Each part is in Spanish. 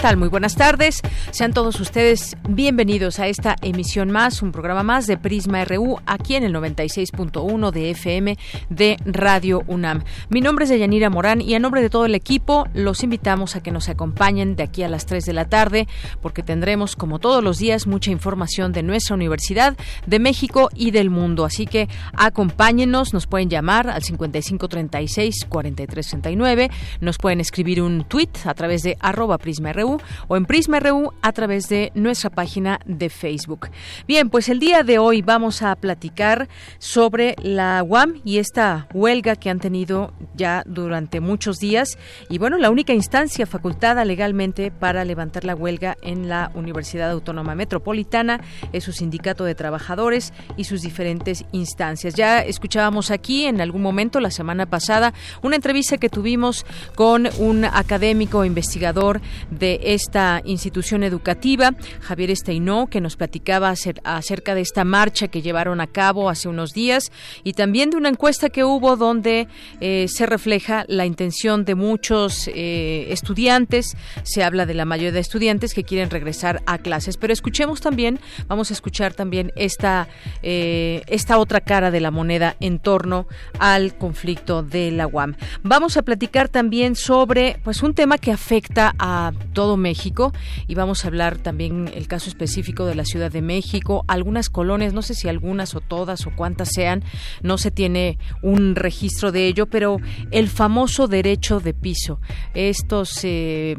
Tal? Muy buenas tardes. Sean todos ustedes bienvenidos a esta emisión más, un programa más de Prisma RU aquí en el 96.1 de FM de Radio UNAM. Mi nombre es Deyanira Morán y a nombre de todo el equipo los invitamos a que nos acompañen de aquí a las 3 de la tarde porque tendremos como todos los días mucha información de nuestra universidad, de México y del mundo. Así que acompáñenos, nos pueden llamar al 5536 4369, nos pueden escribir un tweet a través de arroba Prisma RU o en Prisma RU a través de nuestra página de Facebook. Bien, pues el día de hoy vamos a platicar sobre la UAM y esta huelga que han tenido ya durante muchos días y bueno, la única instancia facultada legalmente para levantar la huelga en la Universidad Autónoma Metropolitana es su sindicato de trabajadores y sus diferentes instancias. Ya escuchábamos aquí en algún momento la semana pasada una entrevista que tuvimos con un académico investigador de esta institución educativa, Javier Esteinó, que nos platicaba acerca de esta marcha que llevaron a cabo hace unos días y también de una encuesta que hubo donde eh, se refleja la intención de muchos eh, estudiantes, se habla de la mayoría de estudiantes que quieren regresar a clases, pero escuchemos también, vamos a escuchar también esta, eh, esta otra cara de la moneda en torno al conflicto de la UAM. Vamos a platicar también sobre pues un tema que afecta a México y vamos a hablar también el caso específico de la Ciudad de México, algunas colonias, no sé si algunas o todas o cuántas sean, no se tiene un registro de ello, pero el famoso derecho de piso, estos eh,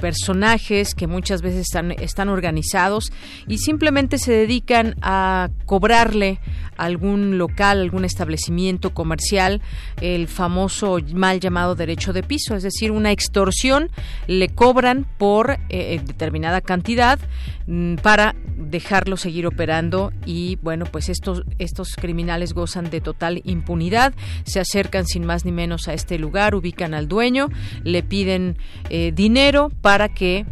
personajes que muchas veces están, están organizados y simplemente se dedican a cobrarle algún local, algún establecimiento comercial, el famoso mal llamado derecho de piso, es decir, una extorsión, le cobran por por eh, eh, determinada cantidad mm, para dejarlo seguir operando y bueno pues estos estos criminales gozan de total impunidad se acercan sin más ni menos a este lugar ubican al dueño le piden eh, dinero para que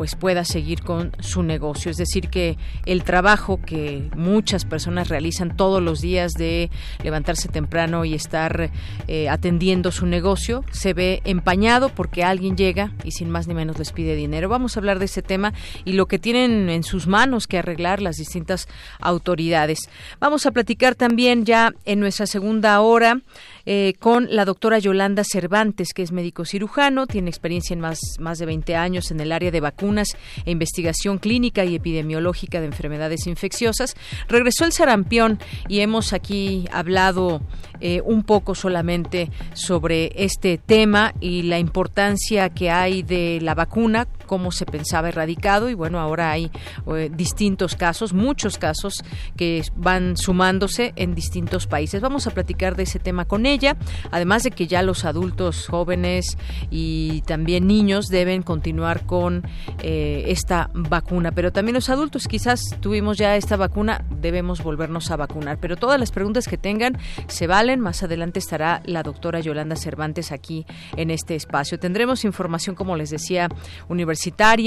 pues pueda seguir con su negocio. Es decir, que el trabajo que muchas personas realizan todos los días de levantarse temprano y estar eh, atendiendo su negocio se ve empañado porque alguien llega y sin más ni menos les pide dinero. Vamos a hablar de ese tema y lo que tienen en sus manos que arreglar las distintas autoridades. Vamos a platicar también ya en nuestra segunda hora eh, con la doctora Yolanda Cervantes, que es médico cirujano, tiene experiencia en más, más de 20 años en el área de vacunas e investigación clínica y epidemiológica de enfermedades infecciosas. Regresó el sarampión y hemos aquí hablado eh, un poco solamente sobre este tema y la importancia que hay de la vacuna, cómo se pensaba erradicado y bueno, ahora hay eh, distintos casos, muchos casos que van sumándose en distintos países. Vamos a platicar de ese tema con ella, además de que ya los adultos jóvenes y también niños deben continuar con eh, esta vacuna, pero también los adultos quizás tuvimos ya esta vacuna, debemos volvernos a vacunar, pero todas las preguntas que tengan se valen, más adelante estará la doctora Yolanda Cervantes aquí en este espacio. Tendremos información, como les decía, universitaria,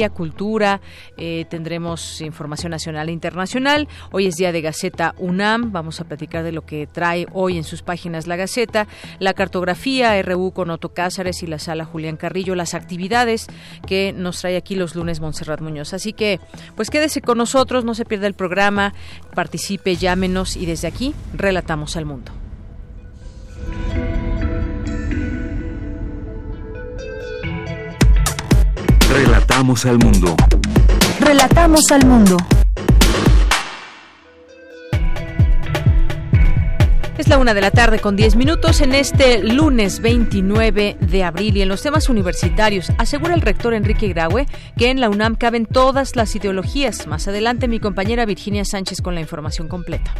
cultura, eh, tendremos información nacional e internacional. Hoy es día de Gaceta UNAM, vamos a platicar de lo que trae hoy en sus páginas la Gaceta, la cartografía RU con Otto Cázares y la sala Julián Carrillo, las actividades que nos trae aquí los lunes Montserrat Muñoz. Así que, pues quédese con nosotros, no se pierda el programa, participe, llámenos y desde aquí relatamos al mundo. Relatamos al mundo. Relatamos al mundo. Es la una de la tarde con 10 minutos en este lunes 29 de abril y en los temas universitarios asegura el rector Enrique Graue que en la UNAM caben todas las ideologías. Más adelante mi compañera Virginia Sánchez con la información completa.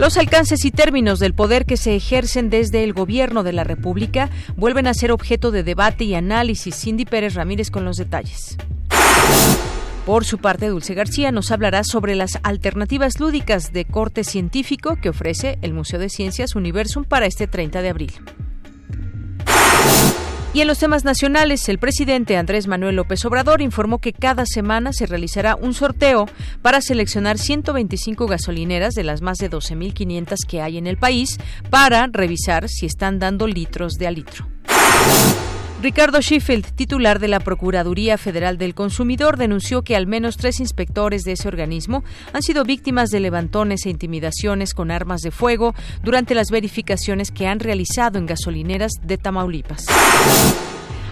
Los alcances y términos del poder que se ejercen desde el gobierno de la República vuelven a ser objeto de debate y análisis. Cindy Pérez Ramírez con los detalles. Por su parte, Dulce García nos hablará sobre las alternativas lúdicas de corte científico que ofrece el Museo de Ciencias Universum para este 30 de abril. Y en los temas nacionales, el presidente Andrés Manuel López Obrador informó que cada semana se realizará un sorteo para seleccionar 125 gasolineras de las más de 12.500 que hay en el país para revisar si están dando litros de a litro. Ricardo Sheffield, titular de la Procuraduría Federal del Consumidor, denunció que al menos tres inspectores de ese organismo han sido víctimas de levantones e intimidaciones con armas de fuego durante las verificaciones que han realizado en gasolineras de Tamaulipas.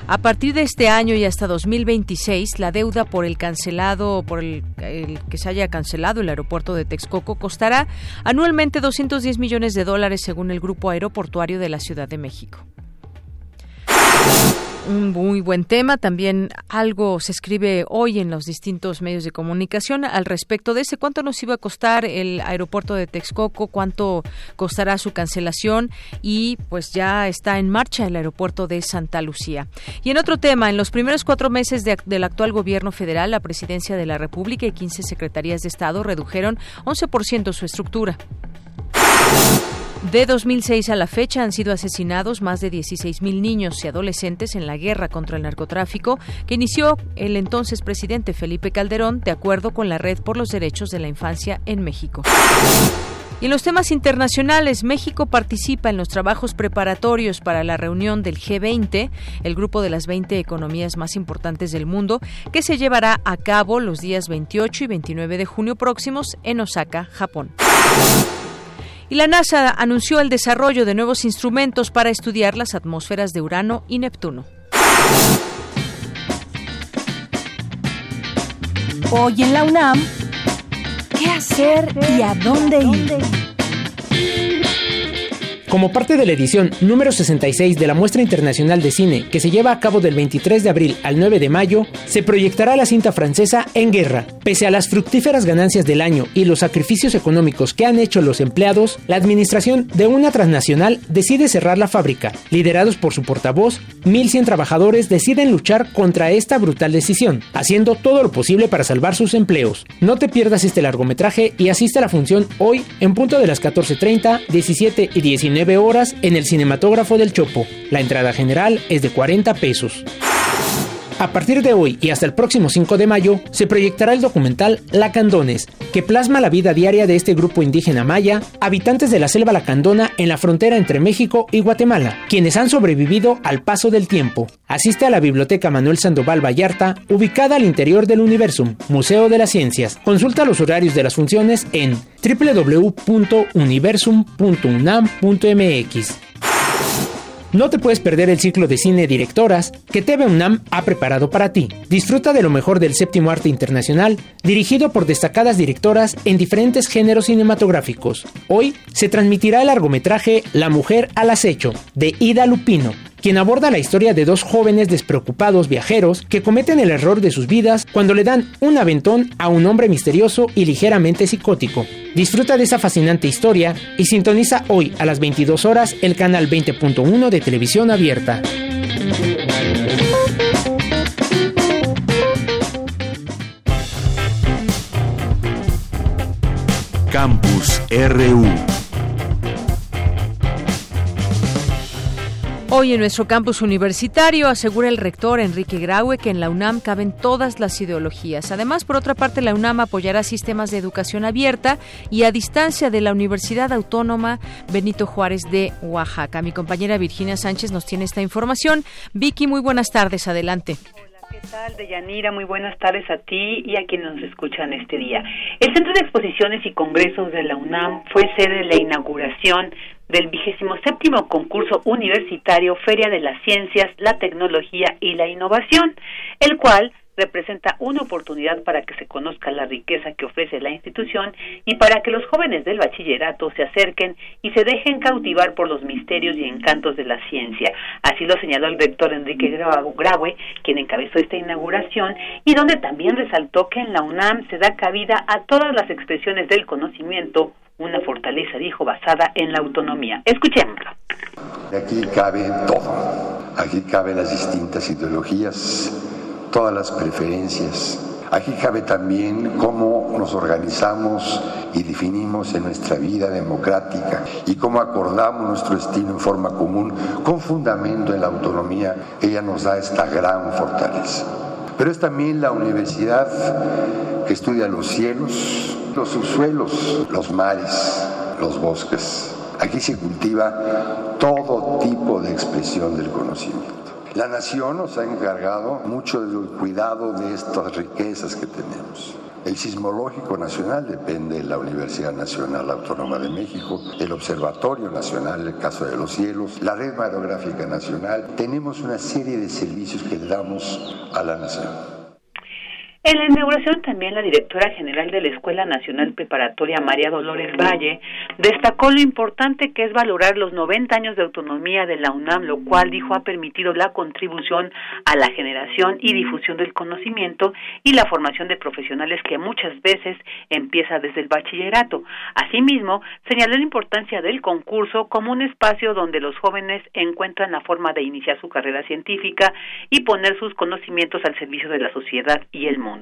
A partir de este año y hasta 2026, la deuda por el cancelado, por el, el, que se haya cancelado el aeropuerto de Texcoco costará anualmente 210 millones de dólares según el grupo aeroportuario de la Ciudad de México un muy buen tema. También algo se escribe hoy en los distintos medios de comunicación al respecto de ese. ¿Cuánto nos iba a costar el aeropuerto de Texcoco? ¿Cuánto costará su cancelación? Y pues ya está en marcha el aeropuerto de Santa Lucía. Y en otro tema, en los primeros cuatro meses de, del actual gobierno federal, la presidencia de la República y 15 secretarías de Estado redujeron 11% su estructura. De 2006 a la fecha han sido asesinados más de 16.000 niños y adolescentes en la guerra contra el narcotráfico que inició el entonces presidente Felipe Calderón de acuerdo con la Red por los Derechos de la Infancia en México. Y en los temas internacionales, México participa en los trabajos preparatorios para la reunión del G20, el grupo de las 20 economías más importantes del mundo, que se llevará a cabo los días 28 y 29 de junio próximos en Osaka, Japón. Y la NASA anunció el desarrollo de nuevos instrumentos para estudiar las atmósferas de Urano y Neptuno. Hoy en la UNAM, ¿qué hacer y a dónde ir? Como parte de la edición número 66 de la Muestra Internacional de Cine, que se lleva a cabo del 23 de abril al 9 de mayo, se proyectará la cinta francesa En Guerra. Pese a las fructíferas ganancias del año y los sacrificios económicos que han hecho los empleados, la administración de una transnacional decide cerrar la fábrica. Liderados por su portavoz, 1.100 trabajadores deciden luchar contra esta brutal decisión, haciendo todo lo posible para salvar sus empleos. No te pierdas este largometraje y asiste a la función hoy en punto de las 14.30, 17 y 19 horas en el cinematógrafo del Chopo. La entrada general es de 40 pesos. A partir de hoy y hasta el próximo 5 de mayo se proyectará el documental Lacandones, que plasma la vida diaria de este grupo indígena maya, habitantes de la selva lacandona en la frontera entre México y Guatemala, quienes han sobrevivido al paso del tiempo. Asiste a la Biblioteca Manuel Sandoval Vallarta, ubicada al interior del Universum, Museo de las Ciencias. Consulta los horarios de las funciones en www.universum.unam.mx. No te puedes perder el ciclo de cine Directoras que TV UNAM ha preparado para ti. Disfruta de lo mejor del séptimo arte internacional, dirigido por destacadas directoras en diferentes géneros cinematográficos. Hoy se transmitirá el largometraje La mujer al acecho, de Ida Lupino, quien aborda la historia de dos jóvenes despreocupados viajeros que cometen el error de sus vidas cuando le dan un aventón a un hombre misterioso y ligeramente psicótico. Disfruta de esa fascinante historia y sintoniza hoy a las 22 horas el canal 20.1 de televisión abierta. Campus RU Hoy en nuestro campus universitario asegura el rector Enrique Graue que en la UNAM caben todas las ideologías. Además, por otra parte, la UNAM apoyará sistemas de educación abierta y a distancia de la Universidad Autónoma Benito Juárez de Oaxaca. Mi compañera Virginia Sánchez nos tiene esta información. Vicky, muy buenas tardes. Adelante. ¿Qué tal, Deyanira? Muy buenas tardes a ti y a quienes nos escuchan este día. El Centro de Exposiciones y Congresos de la UNAM fue sede de la inauguración del vigésimo séptimo concurso universitario Feria de las Ciencias, la Tecnología y la Innovación, el cual representa una oportunidad para que se conozca la riqueza que ofrece la institución y para que los jóvenes del bachillerato se acerquen y se dejen cautivar por los misterios y encantos de la ciencia. Así lo señaló el rector Enrique Graue, quien encabezó esta inauguración, y donde también resaltó que en la UNAM se da cabida a todas las expresiones del conocimiento, una fortaleza, dijo, basada en la autonomía. Escuchémoslo. Aquí cabe todo. Aquí caben las distintas ideologías, todas las preferencias. Aquí cabe también cómo nos organizamos y definimos en nuestra vida democrática y cómo acordamos nuestro destino en forma común con fundamento en la autonomía. Ella nos da esta gran fortaleza. Pero es también la universidad que estudia los cielos, los subsuelos, los mares, los bosques. Aquí se cultiva todo tipo de expresión del conocimiento. La nación nos ha encargado mucho del cuidado de estas riquezas que tenemos. El Sismológico Nacional depende de la Universidad Nacional Autónoma de México, el Observatorio Nacional, el caso de los cielos, la Red Mareográfica Nacional. Tenemos una serie de servicios que damos a la nación. En la inauguración también la directora general de la Escuela Nacional Preparatoria María Dolores Valle destacó lo importante que es valorar los 90 años de autonomía de la UNAM, lo cual dijo ha permitido la contribución a la generación y difusión del conocimiento y la formación de profesionales que muchas veces empieza desde el bachillerato. Asimismo, señaló la importancia del concurso como un espacio donde los jóvenes encuentran la forma de iniciar su carrera científica y poner sus conocimientos al servicio de la sociedad y el mundo.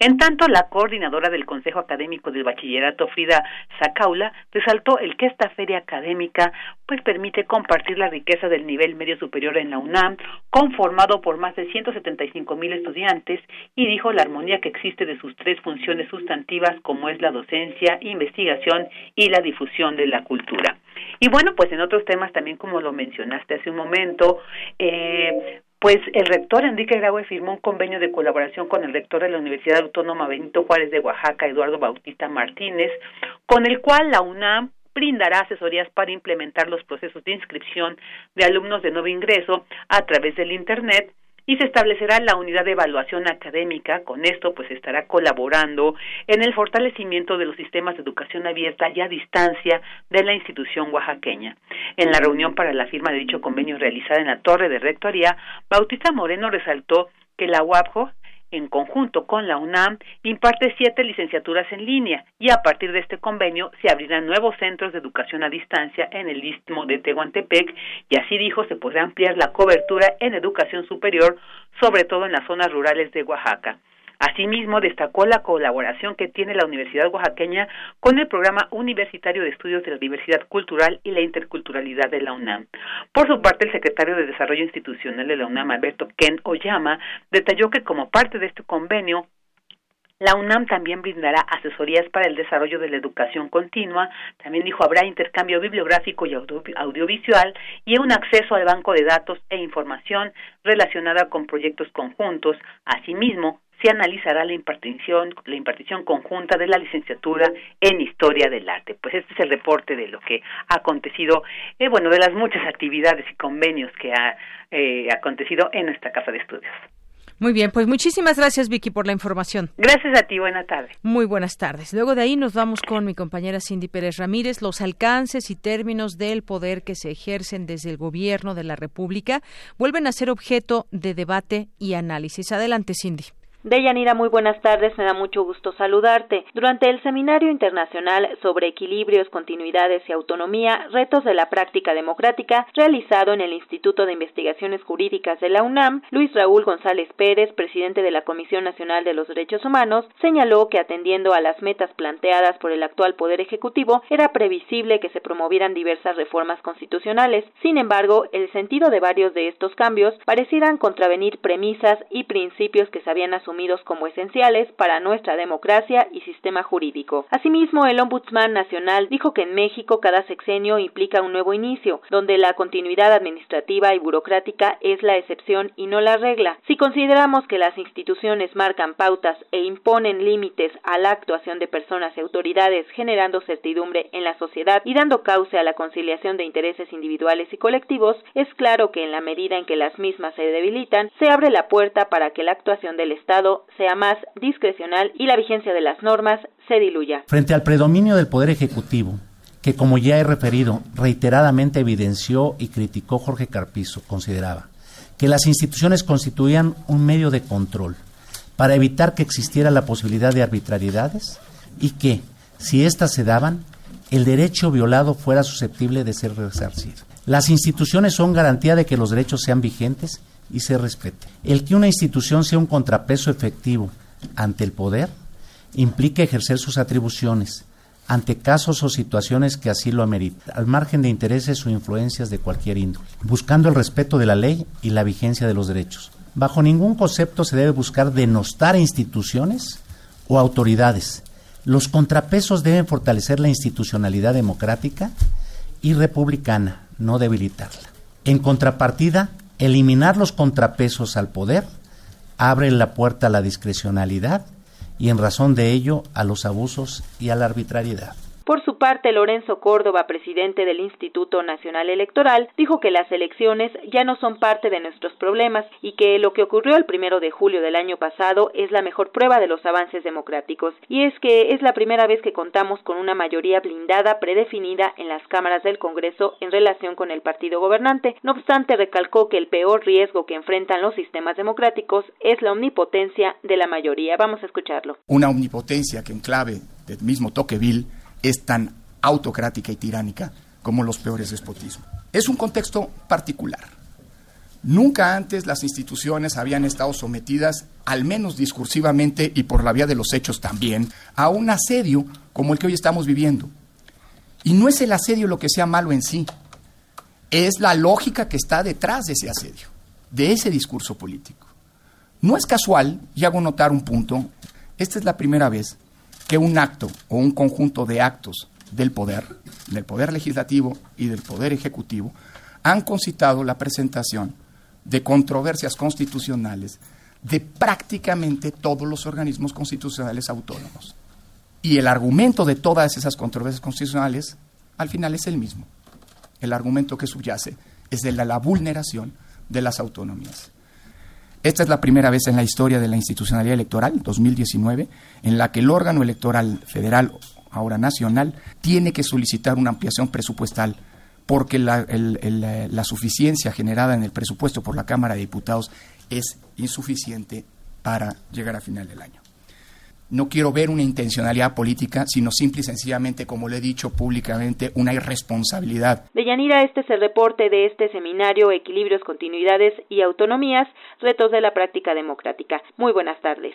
En tanto, la coordinadora del Consejo Académico del Bachillerato, Frida Zacaula, resaltó el que esta feria académica pues permite compartir la riqueza del nivel medio superior en la UNAM, conformado por más de 175 mil estudiantes, y dijo la armonía que existe de sus tres funciones sustantivas como es la docencia, investigación y la difusión de la cultura. Y bueno, pues en otros temas también como lo mencionaste hace un momento, eh, pues el rector Enrique Graue firmó un convenio de colaboración con el rector de la Universidad Autónoma Benito Juárez de Oaxaca, Eduardo Bautista Martínez, con el cual la UNAM brindará asesorías para implementar los procesos de inscripción de alumnos de nuevo ingreso a través del Internet y se establecerá la unidad de evaluación académica. Con esto, pues estará colaborando en el fortalecimiento de los sistemas de educación abierta y a distancia de la institución oaxaqueña. En la reunión para la firma de dicho convenio realizada en la Torre de Rectoría, Bautista Moreno resaltó que la UAPJO en conjunto con la UNAM, imparte siete licenciaturas en línea y a partir de este convenio se abrirán nuevos centros de educación a distancia en el istmo de Tehuantepec y así dijo se podrá ampliar la cobertura en educación superior, sobre todo en las zonas rurales de Oaxaca. Asimismo, destacó la colaboración que tiene la Universidad Oaxaqueña con el Programa Universitario de Estudios de la Diversidad Cultural y la Interculturalidad de la UNAM. Por su parte, el secretario de Desarrollo Institucional de la UNAM, Alberto Ken Oyama, detalló que como parte de este convenio, la UNAM también brindará asesorías para el desarrollo de la educación continua. También dijo habrá intercambio bibliográfico y audiovisual y un acceso al banco de datos e información relacionada con proyectos conjuntos. Asimismo, se analizará la impartición, la impartición conjunta de la licenciatura en Historia del Arte. Pues este es el reporte de lo que ha acontecido, eh, bueno, de las muchas actividades y convenios que ha eh, acontecido en nuestra casa de estudios. Muy bien, pues muchísimas gracias Vicky por la información. Gracias a ti, buena tarde. Muy buenas tardes. Luego de ahí nos vamos con mi compañera Cindy Pérez Ramírez. Los alcances y términos del poder que se ejercen desde el gobierno de la República vuelven a ser objeto de debate y análisis. Adelante, Cindy. Deyanira, muy buenas tardes, me da mucho gusto saludarte. Durante el Seminario Internacional sobre Equilibrios, Continuidades y Autonomía, Retos de la Práctica Democrática, realizado en el Instituto de Investigaciones Jurídicas de la UNAM, Luis Raúl González Pérez, presidente de la Comisión Nacional de los Derechos Humanos, señaló que atendiendo a las metas planteadas por el actual Poder Ejecutivo, era previsible que se promovieran diversas reformas constitucionales. Sin embargo, el sentido de varios de estos cambios parecieran contravenir premisas y principios que se habían asumido como esenciales para nuestra democracia y sistema jurídico. Asimismo, el Ombudsman Nacional dijo que en México cada sexenio implica un nuevo inicio, donde la continuidad administrativa y burocrática es la excepción y no la regla. Si consideramos que las instituciones marcan pautas e imponen límites a la actuación de personas y autoridades, generando certidumbre en la sociedad y dando cauce a la conciliación de intereses individuales y colectivos, es claro que en la medida en que las mismas se debilitan, se abre la puerta para que la actuación del Estado Sea más discrecional y la vigencia de las normas se diluya. Frente al predominio del Poder Ejecutivo, que como ya he referido, reiteradamente evidenció y criticó Jorge Carpizo, consideraba que las instituciones constituían un medio de control para evitar que existiera la posibilidad de arbitrariedades y que, si éstas se daban, el derecho violado fuera susceptible de ser resarcido. Las instituciones son garantía de que los derechos sean vigentes y se respeten. El que una institución sea un contrapeso efectivo ante el poder implica ejercer sus atribuciones, ante casos o situaciones que así lo ameriten, al margen de intereses o influencias de cualquier índole, buscando el respeto de la ley y la vigencia de los derechos. Bajo ningún concepto se debe buscar denostar instituciones o autoridades. Los contrapesos deben fortalecer la institucionalidad democrática y republicana, no debilitarla. En contrapartida, eliminar los contrapesos al poder abre la puerta a la discrecionalidad y en razón de ello a los abusos y a la arbitrariedad. Por su parte, Lorenzo Córdoba, presidente del Instituto Nacional Electoral, dijo que las elecciones ya no son parte de nuestros problemas y que lo que ocurrió el primero de julio del año pasado es la mejor prueba de los avances democráticos. Y es que es la primera vez que contamos con una mayoría blindada predefinida en las cámaras del Congreso en relación con el partido gobernante. No obstante, recalcó que el peor riesgo que enfrentan los sistemas democráticos es la omnipotencia de la mayoría. Vamos a escucharlo. Una omnipotencia que en clave del mismo Tocqueville es tan autocrática y tiránica como los peores despotismos. Es un contexto particular. Nunca antes las instituciones habían estado sometidas, al menos discursivamente y por la vía de los hechos también, a un asedio como el que hoy estamos viviendo. Y no es el asedio lo que sea malo en sí, es la lógica que está detrás de ese asedio, de ese discurso político. No es casual, y hago notar un punto, esta es la primera vez que un acto o un conjunto de actos del poder, del poder legislativo y del poder ejecutivo, han concitado la presentación de controversias constitucionales de prácticamente todos los organismos constitucionales autónomos. Y el argumento de todas esas controversias constitucionales al final es el mismo. El argumento que subyace es de la, la vulneración de las autonomías. Esta es la primera vez en la historia de la institucionalidad electoral, 2019, en la que el órgano electoral federal, ahora nacional, tiene que solicitar una ampliación presupuestal porque la, la, suficiencia generada en el presupuesto por la Cámara de Diputados es insuficiente para llegar a final del año. No quiero ver una intencionalidad política, sino simple y sencillamente, como le he dicho públicamente, una irresponsabilidad. De Yanira, este es el reporte de este seminario Equilibrios, Continuidades y Autonomías, Retos de la Práctica Democrática. Muy buenas tardes.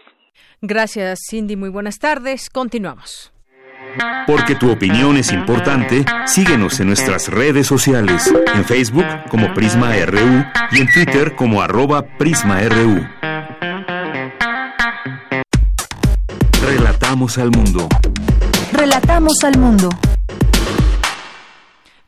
Gracias, Cindy. Muy buenas tardes. Continuamos. Porque tu opinión es importante, síguenos en nuestras redes sociales, en Facebook como Prisma RU y en Twitter como arroba PrismaRU. Relatamos al mundo. Relatamos al mundo.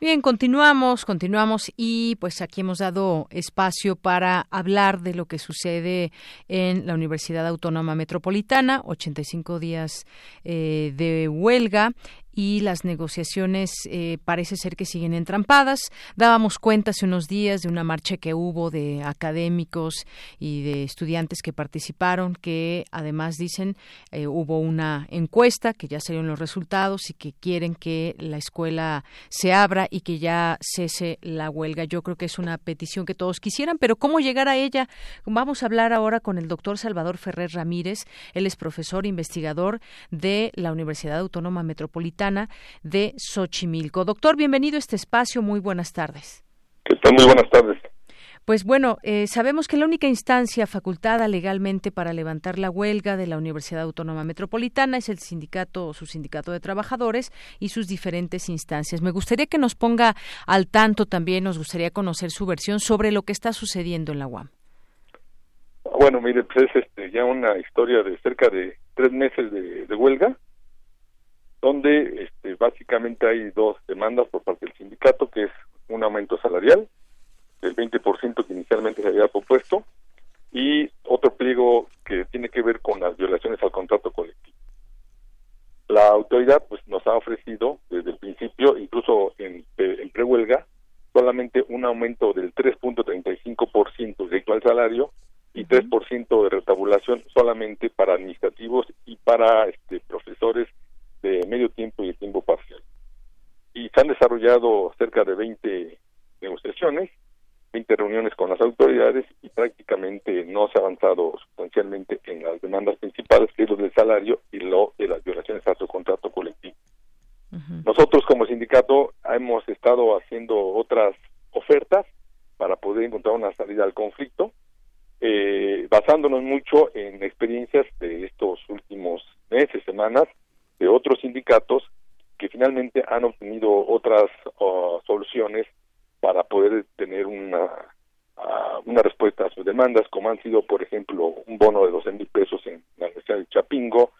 Bien, continuamos, continuamos y pues aquí hemos dado espacio para hablar de lo que sucede en la Universidad Autónoma Metropolitana, 85 días eh, de huelga y las negociaciones eh, parece ser que siguen entrampadas. Dábamos cuenta hace unos días de una marcha que hubo de académicos y de estudiantes que participaron, que además dicen eh, hubo una encuesta que ya salieron los resultados y que quieren que la escuela se abra y que ya cese la huelga. Yo creo que es una petición que todos quisieran, pero ¿cómo llegar a ella? Vamos a hablar ahora con el doctor Salvador Ferrer Ramírez. Él es profesor investigador de la Universidad Autónoma Metropolitana de Xochimilco. Doctor, bienvenido a este espacio. Muy buenas tardes. ¿Qué tal? Muy buenas tardes. Pues bueno, eh, sabemos que la única instancia facultada legalmente para levantar la huelga de la Universidad Autónoma Metropolitana es el sindicato o su sindicato de trabajadores y sus diferentes instancias. Me gustaría que nos ponga al tanto también, nos gustaría conocer su versión sobre lo que está sucediendo en la UAM. Bueno, mire, pues es este, ya una historia de cerca de tres meses de huelga donde este, básicamente hay dos demandas por parte del sindicato, que es un aumento salarial del 20% que inicialmente se había propuesto y otro pliego que tiene que ver con las violaciones al contrato colectivo. La autoridad pues nos ha ofrecido desde el principio, incluso en, en prehuelga, solamente un aumento del 3.35% respecto al salario y 23% de retabulación solamente para administrativos y para este, profesores de medio tiempo y de tiempo parcial. Y se han desarrollado cerca de 20 negociaciones, 20 reuniones con las autoridades y prácticamente no se ha avanzado sustancialmente en las demandas principales, que es lo del salario y lo de las violaciones a su contrato colectivo. Nosotros como sindicato hemos estado haciendo otras ofertas para poder encontrar una salida al conflicto, eh, basándonos mucho en experiencias de estos últimos meses, semanas, de otros sindicatos que finalmente han obtenido otras uh, soluciones para poder tener una, uh, una respuesta a sus demandas, como han sido, por ejemplo, un bono de 12 mil pesos en la Universidad de Chapingo,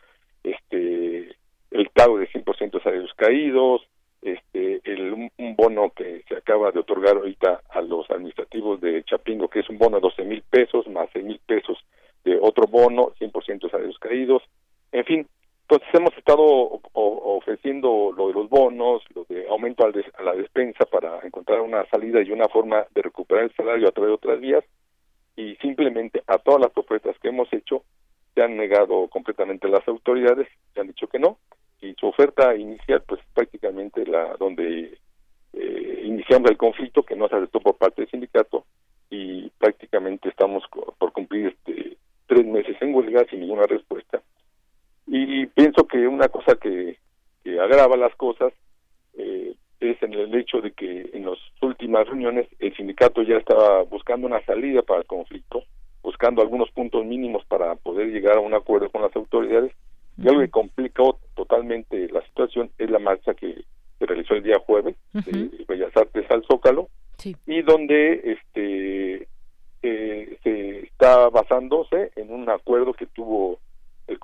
este, el pago de 100% de salarios caídos, este, el, un, bono que se acaba de otorgar ahorita a los administrativos de Chapingo, que es un bono de 12 mil pesos más 6 mil pesos de otro bono, 100% de salarios caídos, en fin, entonces hemos estado ofreciendo lo de los bonos, lo de aumento a la despensa para encontrar una salida y una forma de recuperar el salario a través de otras vías. Y simplemente a todas las propuestas que hemos hecho se han negado completamente las autoridades, se han dicho que no. Y su oferta inicial pues prácticamente la donde eh, iniciamos el conflicto que no se aceptó por parte del sindicato y prácticamente estamos por cumplir este tres meses en huelga sin ninguna respuesta y pienso que una cosa que, agrava las cosas eh, es en el hecho de que en las últimas reuniones el sindicato ya estaba buscando una salida para el conflicto buscando algunos puntos mínimos para poder llegar a un acuerdo con las autoridades. Y algo que complicó totalmente la situación es la marcha que se realizó el día jueves de Bellas Artes al Zócalo y donde este eh, se está basándose en un acuerdo que tuvo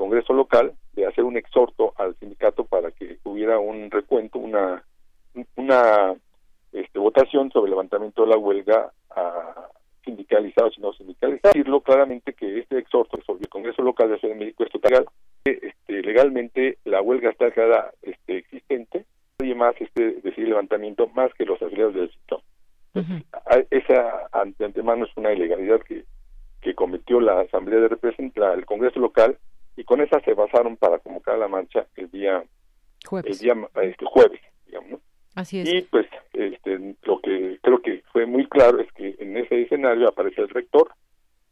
Congreso local de hacer un exhorto al sindicato para que hubiera un recuento, una una este, votación sobre el levantamiento de la huelga a sindicalizados y no sindicalizados. Decirlo claramente que este exhorto sobre el Congreso local de Ciudad de México es total este, legalmente la huelga está declarada este, existente, nadie más este decir levantamiento más que los afiliados del sector. Esa ante antemano es una ilegalidad que, que cometió la Asamblea de Representantes, el Congreso local, con esa se basaron para convocar la marcha el día jueves, el día, este, jueves digamos. Así es. Y pues este, lo que creo que fue muy claro es que en ese escenario aparece el rector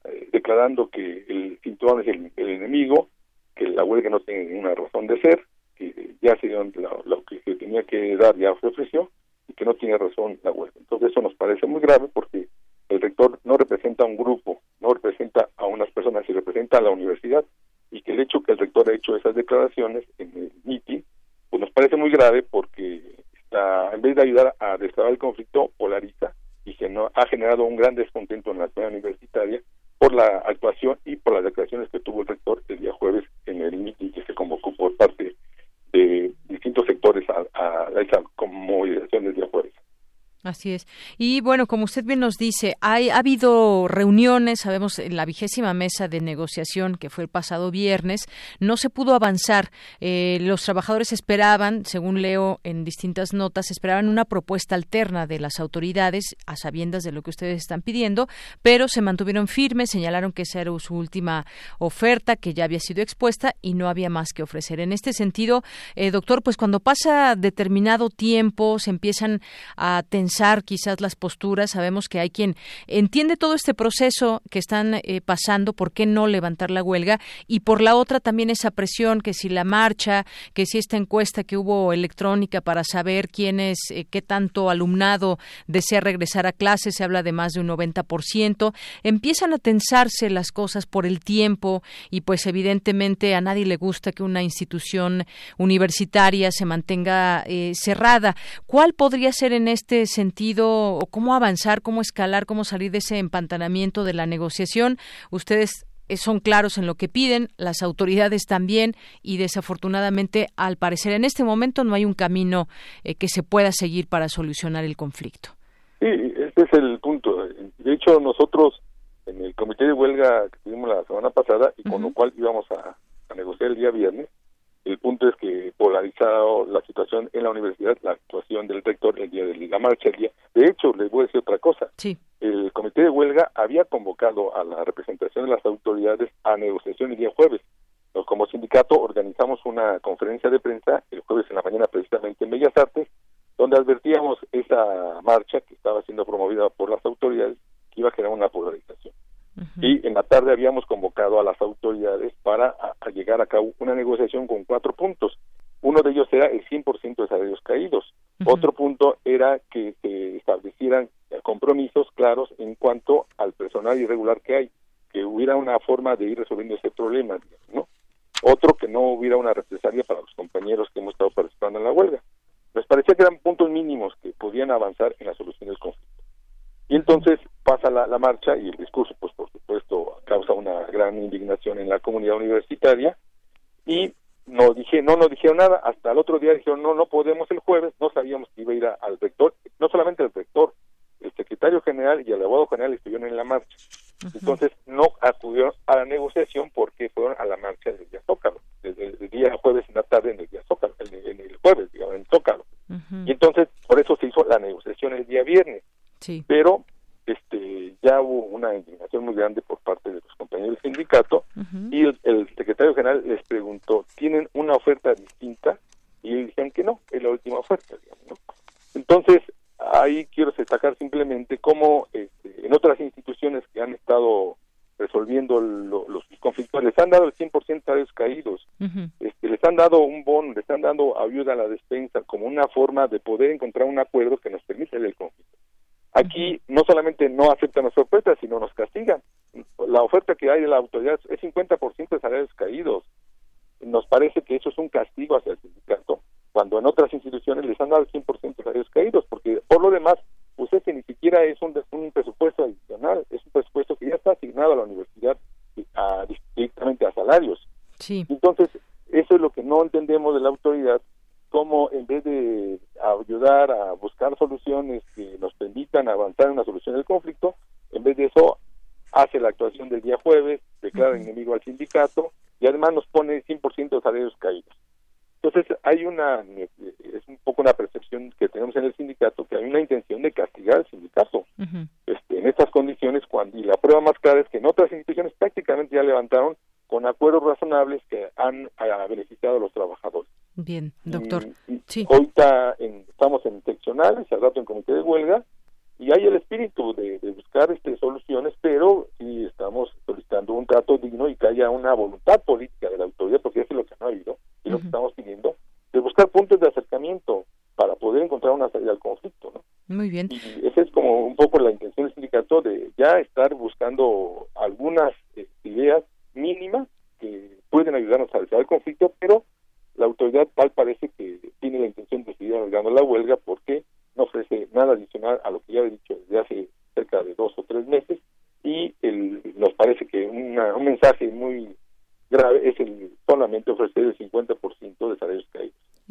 eh, declarando que el cinturón es el, el enemigo, que la huelga no tiene ninguna razón de ser, que ya se dio lo, que se tenía que dar ya se ofreció y que no tiene razón la huelga. Entonces eso nos parece muy grave porque el rector no representa a un grupo, no representa a unas personas, se representa a la universidad y que el hecho que el rector ha hecho esas declaraciones en el MITI, pues nos parece muy grave porque está, en vez de ayudar a destrabar el conflicto, polariza y no, ha generado un gran descontento en la comunidad universitaria por la actuación y por las declaraciones que tuvo el rector el día jueves en el meeting que se convocó por parte de distintos sectores a, a esa movilización del día jueves. Así es. Y bueno, como usted bien nos dice, hay, ha habido reuniones, sabemos, en la vigésima mesa de negociación que fue el pasado viernes, no se pudo avanzar. Eh, los trabajadores esperaban, según leo en distintas notas, esperaban una propuesta alterna de las autoridades, a sabiendas de lo que ustedes están pidiendo, pero se mantuvieron firmes, señalaron que esa era su última oferta, que ya había sido expuesta y no había más que ofrecer. En este sentido, eh, doctor, pues cuando pasa determinado tiempo, se empiezan a tensar quizás las posturas. Sabemos que hay quien entiende todo este proceso que están eh, pasando, por qué no levantar la huelga, y por la otra también esa presión que si la marcha, que si esta encuesta que hubo electrónica para saber quién es, eh, qué tanto alumnado desea regresar a clases, se habla de más de un 90%, empiezan a tensarse las cosas por el tiempo y pues evidentemente a nadie le gusta que una institución universitaria se mantenga eh, cerrada. ¿Cuál podría ser en este sentido sentido o cómo avanzar, cómo escalar, cómo salir de ese empantanamiento de la negociación. Ustedes eh, son claros en lo que piden, las autoridades también, y desafortunadamente, al parecer, en este momento no hay un camino eh, que se pueda seguir para solucionar el conflicto. Sí, este es el punto. De hecho, nosotros en el comité de huelga que tuvimos la semana pasada y con lo cual íbamos a negociar el día viernes, el punto es que polarizado la situación en la universidad, la actuación del rector el día de la marcha, el día. De hecho, les voy a decir otra cosa. Sí. El comité de huelga había convocado a la representación de las autoridades a negociación el día jueves. Nos, como sindicato organizamos una conferencia de prensa el jueves en la mañana precisamente en Bellas Artes, donde advertíamos esa marcha que estaba siendo promovida por las autoridades que iba a generar una polarización. Y en la tarde habíamos convocado a las autoridades para llegar a cabo una negociación con cuatro puntos. Uno de ellos era el 100% de salarios caídos. Otro punto era que se establecieran compromisos claros en cuanto al personal irregular que hay, que hubiera una forma de ir resolviendo ese problema, ¿no? Otro, que no hubiera una represalia para los compañeros que hemos estado participando en la huelga. Nos parecía que eran puntos mínimos que podían avanzar en la solución del conflicto. Y entonces pasa la, la marcha y el discurso, pues por supuesto, causa una gran indignación en la comunidad universitaria y no dije no nos dijeron nada. Hasta el otro día dijeron no no podemos el jueves no sabíamos que iba a ir al rector no solamente el rector el secretario general y el abogado general estuvieron en la marcha. Entonces no acudieron a la negociación porque fueron a la marcha del día Zócalo desde el día jueves en la tarde en el día Zócalo en el, jueves digamos en Zócalo. Y entonces por eso se hizo la negociación el día viernes. Sí. pero este ya hubo una indignación muy grande por sindicato y el, secretario general les preguntó tienen una oferta distinta y ellos dijeron que no es la última oferta digamos, entonces ahí quiero destacar simplemente cómo este, en otras instituciones que han estado resolviendo los conflictos les han dado el 100% a los caídos. Este, les han dado un bono les han dado ayuda a la despensa como una forma de poder encontrar un acuerdo que nos permita el conflicto. Aquí no solamente no aceptan nuestra oferta, sino nos castigan. La oferta que hay de la autoridad es 50% de salarios caídos. Nos parece que eso es un castigo hacia el sindicato, cuando en otras instituciones les han dado el 100% de salarios caídos, porque por lo demás, pues ese ni siquiera es un, un presupuesto adicional, es un presupuesto que ya está asignado a la universidad a, directamente a salarios. Sí. Entonces, eso es lo que no entendemos de la autoridad, cómo en vez de ayudar a buscar soluciones que nos permitan avanzar en una solución del conflicto, en vez de eso hace la actuación del día jueves, declara enemigo al sindicato y además nos pone 100% de salarios caídos. Entonces hay una, es un poco una percepción que tenemos en el sindicato, que hay una intención de castigar al sindicato este, en estas condiciones, cuando, y la prueba más clara es que en otras instituciones prácticamente ya levantaron con acuerdos razonables que han beneficiado a los trabajadores. Bien, doctor. sí. Hoy estamos en seccionales, al rato en comité de huelga, y hay el espíritu de, buscar este, soluciones, pero sí estamos solicitando un trato digno y que haya una voluntad política de la autoridad, porque eso es lo que no ha habido, y lo que estamos pidiendo, de buscar puntos de acercamiento para poder encontrar una salida al conflicto. ¿no? Muy bien. Y esa es como un poco la intención del sindicato de ya estar buscando algunas eh, ideas mínimas que pueden ayudarnos a resolver el conflicto, pero la autoridad tal parece que tiene la intención de seguir alargando la huelga porque no ofrece nada adicional a lo que ya he dicho desde hace cerca de dos o tres meses y el, nos parece que un mensaje muy grave es el solamente ofrecer el 50% de salarios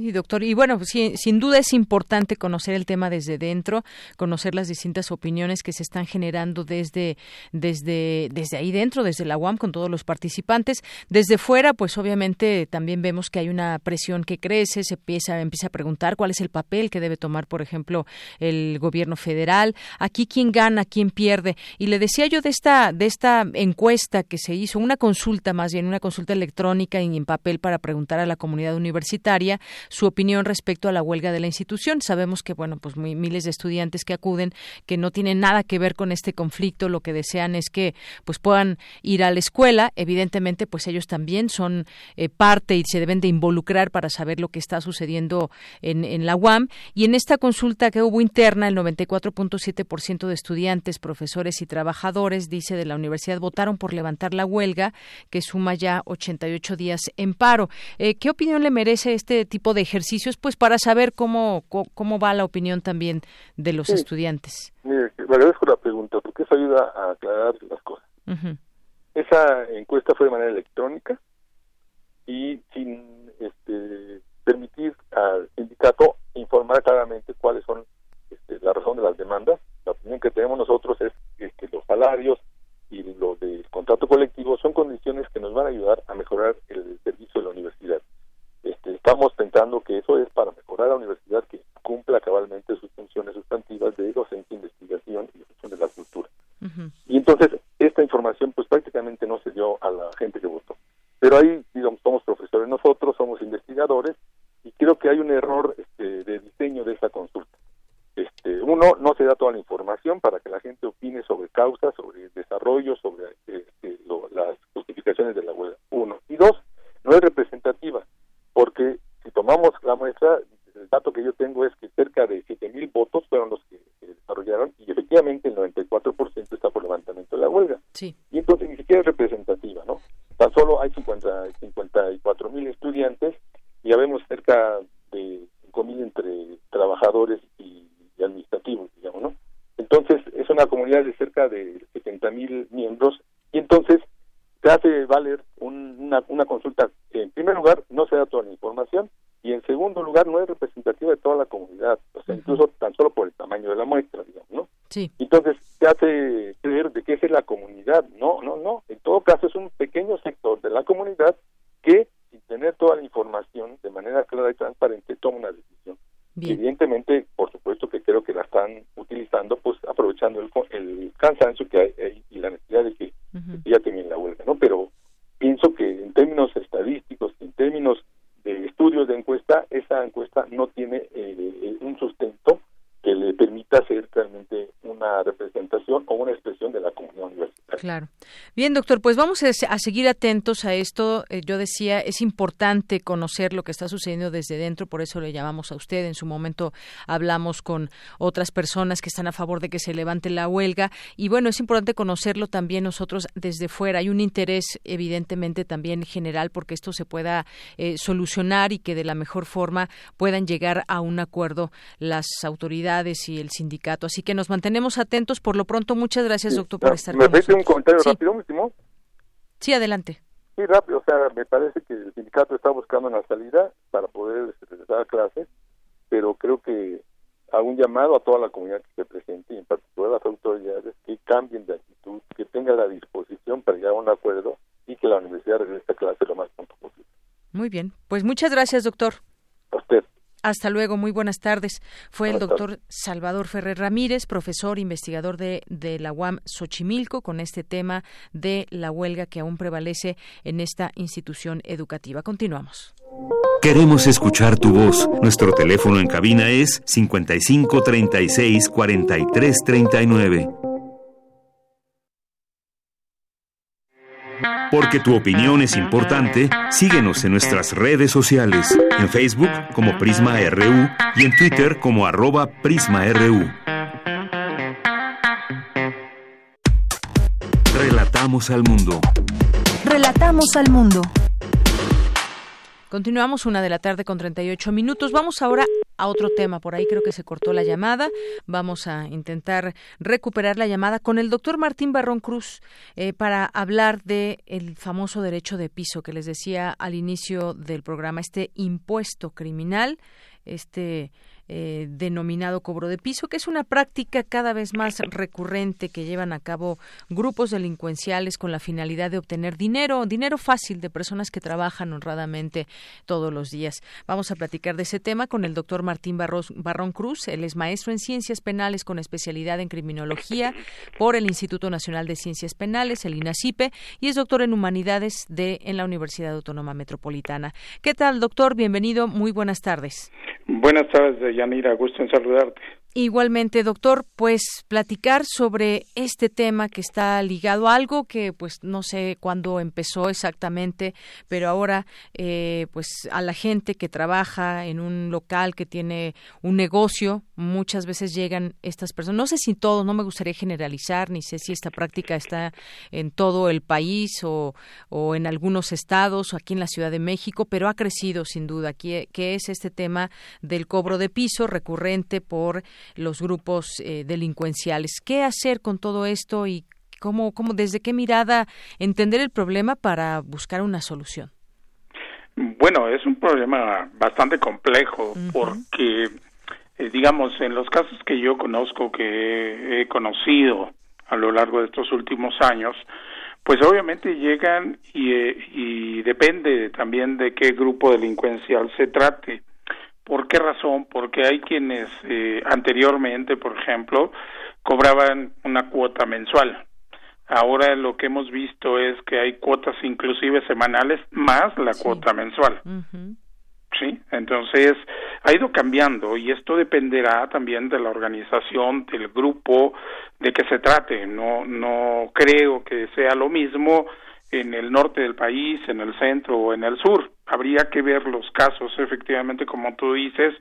Y doctor, y bueno, sin duda es importante conocer el tema desde dentro, conocer las distintas opiniones que se están generando desde, desde, desde ahí dentro, desde la UAM, con todos los participantes. Desde fuera, pues obviamente también vemos que hay una presión que crece, se empieza, empieza a preguntar cuál es el papel que debe tomar, por ejemplo, el gobierno federal. Aquí quién gana, quién pierde. Y le decía yo de esta, de esta encuesta que se hizo, una consulta más bien, una consulta electrónica y en papel para preguntar a la comunidad universitaria opinión respecto a la huelga de la institución. Sabemos que, bueno, pues miles de estudiantes que acuden, que no tienen nada que ver con este conflicto, lo que desean es que pues puedan ir a la escuela. Evidentemente, pues ellos también son eh, parte y se deben de involucrar para saber lo que está sucediendo en, en la UAM. Y en esta consulta que hubo interna, el 94.7% de estudiantes, profesores y trabajadores, dice, de la universidad votaron por levantar la huelga, que suma ya 88 días en paro. Eh, ¿Qué opinión le merece este tipo de ejercicios, pues para saber cómo, cómo va la opinión también de los estudiantes. Mire, le agradezco la pregunta porque eso ayuda a aclarar las cosas. Esa encuesta fue de manera electrónica y sin este, permitir al sindicato informar claramente cuáles son este, la razón de las demandas. La opinión que tenemos nosotros es que los salarios y lo del contrato colectivo son condiciones que nos van a ayudar a mejorar el servicio de la universidad. Este, estamos pensando que eso es para mejorar a la universidad que cumpla cabalmente sus funciones sustantivas de docencia, investigación y difusión de la cultura. Y entonces esta información pues prácticamente no se dio a la gente que votó. Pero ahí, digamos, somos profesores nosotros, somos investigadores y creo que hay un error este, de diseño de esta consulta. Este, uno, no se da toda la información para que la gente opine sobre causas, sobre desarrollo, sobre este, las justificaciones de la huelga. Uno. Y dos, no es representativo porque si tomamos la muestra, el dato que yo tengo es que cerca de 7.000 votos fueron los que desarrollaron y efectivamente el 94% está por levantamiento de la huelga. Sí. Y entonces ni siquiera es representativa, ¿no? Tan solo hay 50, 54.000 estudiantes y ya vemos cerca de 5.000 entre trabajadores y, administrativos, digamos, ¿no? Entonces es una comunidad de cerca de 70.000 miembros y entonces se hace valer una, una consulta que en primer lugar no se da toda la información y en segundo lugar no es representativa de toda la comunidad, o sea, incluso tan solo por el tamaño de la muestra, digamos, ¿no? Sí. Entonces se hace creer de que esa es la comunidad, no, no, no, en todo caso es un pequeño sector de la comunidad que sin tener toda la información de manera clara y transparente toma una decisión. Evidentemente, por supuesto que creo que la están utilizando, pues aprovechando el, el cansancio que hay, y la necesidad de que ya termine la huelga, ¿no? Pero pienso que en términos estadísticos, en términos de estudios de encuesta, esa encuesta no tiene eh, un sustento que le permita hacer realmente una representación o una expresión de la comunidad universitaria. Claro. Bien, doctor, pues vamos a, seguir atentos a esto. Eh, yo decía, es importante conocer lo que está sucediendo desde dentro, por eso le llamamos a usted. En su momento hablamos con otras personas que están a favor de que se levante la huelga y bueno, es importante conocerlo también nosotros desde fuera. Hay un interés evidentemente también general porque esto se pueda eh, solucionar y que de la mejor forma puedan llegar a un acuerdo las autoridades y el sindicato. Así que nos mantenemos atentos. Por lo pronto, muchas gracias, doctor, por estar ¿Me con nosotros. un comentario rápido, último? Sí, adelante. Sí, rápido. O sea, me parece que el sindicato está buscando una salida para poder regresar a clases, pero creo que hago un llamado a toda la comunidad que se presente y en particular a las autoridades que cambien de actitud, que tengan la disposición para llegar a un acuerdo y que la universidad regrese a clase lo más pronto posible. Muy bien. Pues muchas gracias, doctor. A usted. Hasta luego, muy buenas tardes. Fue el doctor Salvador Ferrer Ramírez, profesor investigador de, de, la UAM Xochimilco, con este tema de la huelga que aún prevalece en esta institución educativa. Continuamos. Queremos escuchar tu voz. Nuestro teléfono en cabina es 55 36 Porque tu opinión es importante, síguenos en nuestras redes sociales, en Facebook como Prisma RU y en Twitter como arroba PrismaRU. Relatamos al mundo. Relatamos al mundo. Continuamos una de la tarde con 38 minutos. Vamos ahora a otro tema. Por ahí creo que se cortó la llamada. Vamos a intentar recuperar la llamada con el doctor Martín Barrón Cruz eh, para hablar de el famoso derecho de piso que les decía al inicio del programa, este impuesto criminal, este eh, denominado cobro de piso, que es una práctica cada vez más recurrente que llevan a cabo grupos delincuenciales con la finalidad de obtener dinero, dinero fácil de personas que trabajan honradamente todos los días. Vamos a platicar de ese tema con el doctor Martín Barrón Cruz. Él es maestro en ciencias penales con especialidad en criminología por el Instituto Nacional de Ciencias Penales, el INACIPE, y es doctor en humanidades de en la Universidad Autónoma Metropolitana. ¿Qué tal, doctor? Bienvenido. Muy buenas tardes. Buenas tardes, Yanira, gusto en saludarte. Igualmente, doctor, pues platicar sobre este tema que está ligado a algo que, pues, no sé cuándo empezó exactamente, pero ahora, eh, pues, a la gente que trabaja en un local que tiene un negocio, muchas veces llegan estas personas. No sé si todos, no me gustaría generalizar, ni sé si esta práctica está en todo el país o, o en algunos estados o aquí en la Ciudad de México, pero ha crecido sin duda. que es este tema del cobro de piso recurrente por los grupos eh, delincuenciales. ¿Qué hacer con todo esto y cómo, cómo, desde qué mirada entender el problema para buscar una solución? Bueno, es un problema bastante complejo porque, eh, digamos, en los casos que yo conozco, que he conocido a lo largo de estos últimos años, pues obviamente llegan y, eh, y depende también de qué grupo delincuencial se trate. ¿Por qué razón? Porque hay quienes eh, anteriormente, por ejemplo, cobraban una cuota mensual. Ahora lo que hemos visto es que hay cuotas inclusive semanales más la cuota mensual. Sí, entonces ha ido cambiando y esto dependerá también de la organización, del grupo, de que se trate. No, no creo que sea lo mismo en el norte del país, en el centro o en el sur. Habría que ver los casos, efectivamente, como tú dices,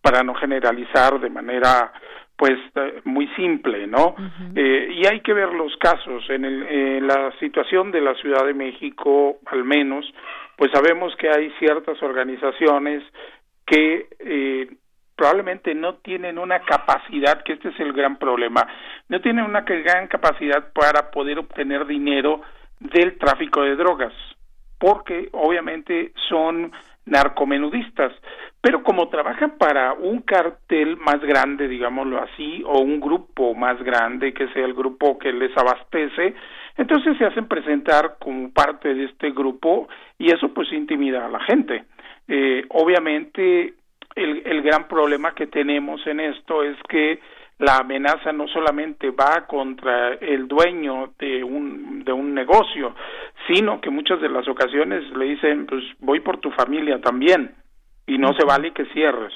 para no generalizar de manera pues eh, muy simple, ¿no? eh, y hay que ver los casos. En, el, en la situación de la Ciudad de México, al menos, pues sabemos que hay ciertas organizaciones que eh, probablemente no tienen una capacidad, que este es el gran problema, no tienen una gran capacidad para poder obtener dinero del tráfico de drogas, porque obviamente son narcomenudistas, pero como trabajan para un cartel más grande, digámoslo así, o un grupo más grande que sea el grupo que les abastece, entonces se hacen presentar como parte de este grupo y eso pues intimida a la gente. Eh, obviamente el, el gran problema que tenemos en esto es que la amenaza no solamente va contra el dueño de un, de un negocio, sino que muchas de las ocasiones le dicen, pues voy por tu familia también y no se vale que cierres.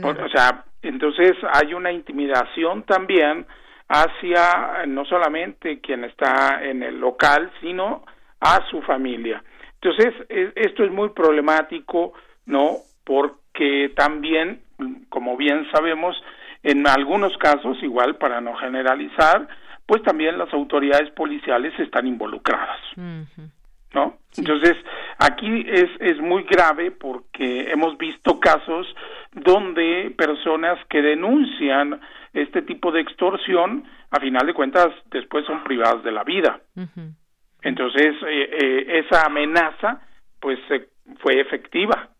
O sea, entonces hay una intimidación también hacia no solamente quien está en el local, sino a su familia. Entonces, esto es muy problemático, ¿no? Porque también, como bien sabemos, en algunos casos, igual para no generalizar, pues también las autoridades policiales están involucradas. ¿No? Entonces, aquí es, es muy grave porque hemos visto casos donde personas que denuncian este tipo de extorsión, a final de cuentas, después son privadas de la vida. Entonces, eh, eh, esa amenaza, pues, fue efectiva,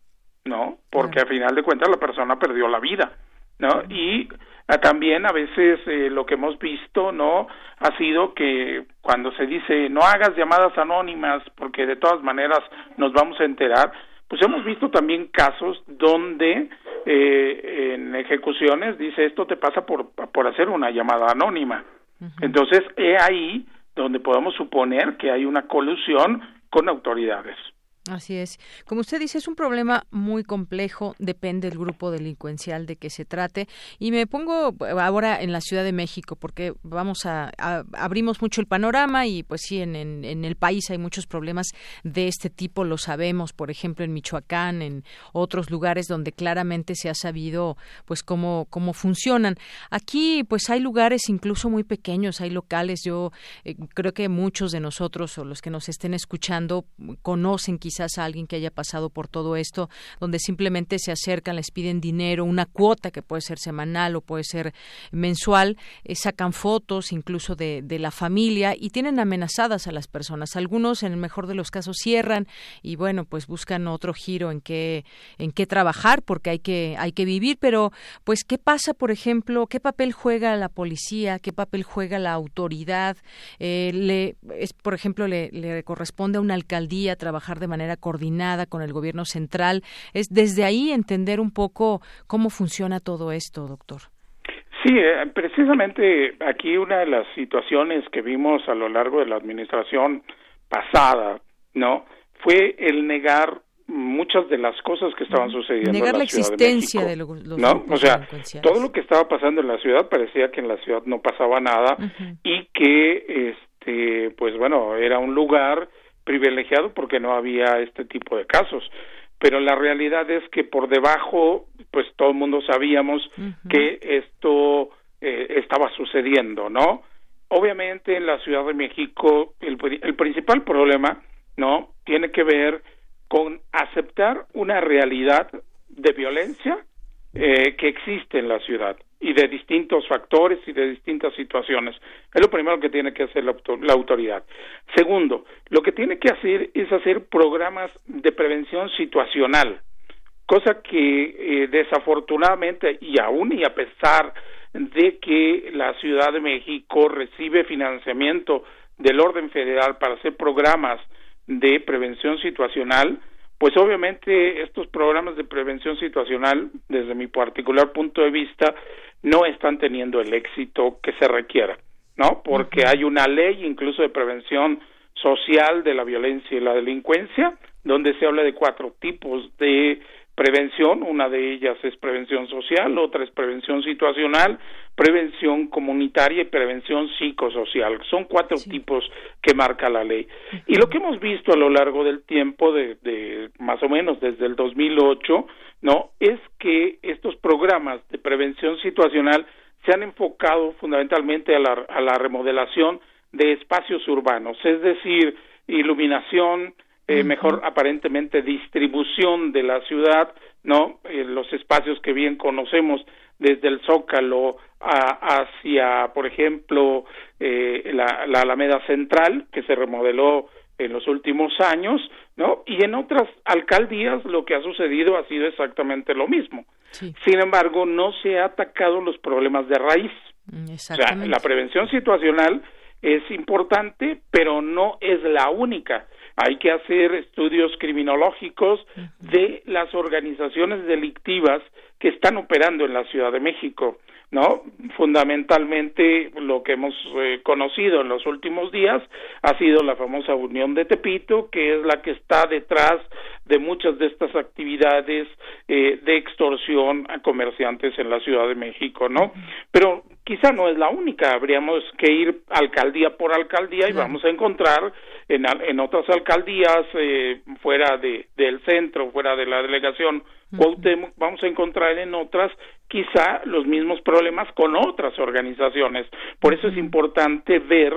¿no? Porque a final de cuentas la persona perdió la vida. ¿No? Y ah, también a veces eh, lo que hemos visto, ¿no? Ha sido que cuando se dice no hagas llamadas anónimas porque de todas maneras nos vamos a enterar, pues hemos visto también casos donde eh, en ejecuciones dice esto te pasa por, por hacer una llamada anónima. Entonces, he ahí donde podemos suponer que hay una colusión con autoridades. Así es. Como usted dice, es un problema muy complejo, depende del grupo delincuencial de que se trate. Y me pongo ahora en la Ciudad de México, porque vamos a, abrimos mucho el panorama y pues sí, en, en, el país hay muchos problemas de este tipo, lo sabemos, por ejemplo, en Michoacán, en otros lugares donde claramente se ha sabido pues cómo, cómo funcionan. Aquí pues hay lugares incluso muy pequeños, hay locales, yo eh, creo que muchos de nosotros o los que nos estén escuchando conocen quizás a alguien que haya pasado por todo esto, donde simplemente se acercan, les piden dinero, una cuota que puede ser semanal o puede ser mensual, eh, sacan fotos incluso de, de, la familia y tienen amenazadas a las personas. Algunos, en el mejor de los casos, cierran y bueno, pues buscan otro giro en qué, en qué trabajar porque hay que, hay que vivir, pero pues qué pasa, por ejemplo, qué papel juega la policía, qué papel juega la autoridad, eh, le, es, por ejemplo, le, le corresponde a una alcaldía trabajar de manera coordinada con el gobierno central. Es desde ahí entender un poco cómo funciona todo esto, doctor. Sí, eh, precisamente aquí una de las situaciones que vimos a lo largo de la administración pasada, ¿no? Fue el negar muchas de las cosas que estaban sucediendo negar en la, existencia de, los no o sea todo lo que estaba pasando en la ciudad parecía que en la ciudad no pasaba nada y que este pues bueno era un lugar privilegiado porque no había este tipo de casos. Pero la realidad es que por debajo pues todo el mundo sabíamos que esto eh, estaba sucediendo no obviamente en la Ciudad de México el, el principal problema no tiene que ver con aceptar una realidad de violencia eh, que existe en la ciudad y de distintos factores y de distintas situaciones. Es lo primero que tiene que hacer la, autoridad. Segundo, lo que tiene que hacer es hacer programas de prevención situacional, cosa que eh, desafortunadamente y aún y a pesar de que la Ciudad de México recibe financiamiento del orden federal para hacer programas de prevención situacional, pues obviamente estos programas de prevención situacional, desde mi particular punto de vista, no están teniendo el éxito que se requiera. ¿no? Porque hay una ley incluso de prevención social de la violencia y la delincuencia, donde se habla de cuatro tipos de prevención, una de ellas es prevención social, otra es prevención situacional, prevención comunitaria y prevención psicosocial. Son cuatro tipos que marca la ley. Y lo que hemos visto a lo largo del tiempo, de, de más o menos desde el 2008, no, es que estos programas de prevención situacional se han enfocado fundamentalmente a la, a la remodelación de espacios urbanos, es decir, iluminación, eh, mejor aparentemente distribución de la ciudad, ¿no? Eh, los espacios que bien conocemos desde el Zócalo hacia, por ejemplo, eh, la, la, Alameda Central, que se remodeló en los últimos años, ¿no? Y en otras alcaldías lo que ha sucedido ha sido exactamente lo mismo. Sin embargo, no se ha atacado los problemas de raíz. Mm, o sea, la prevención situacional es importante, pero no es la única hay que hacer estudios criminológicos de las organizaciones delictivas que están operando en la Ciudad de México, ¿no? Fundamentalmente lo que hemos eh, conocido en los últimos días ha sido la famosa Unión de Tepito, que es la que está detrás de muchas de estas actividades eh, de extorsión a comerciantes en la Ciudad de México, ¿no? Pero quizá no es la única, habríamos que ir alcaldía por alcaldía y vamos a encontrar en, en otras alcaldías eh, fuera de, del centro, fuera de la delegación vamos a encontrar en otras quizá los mismos problemas con otras organizaciones. Por eso es importante ver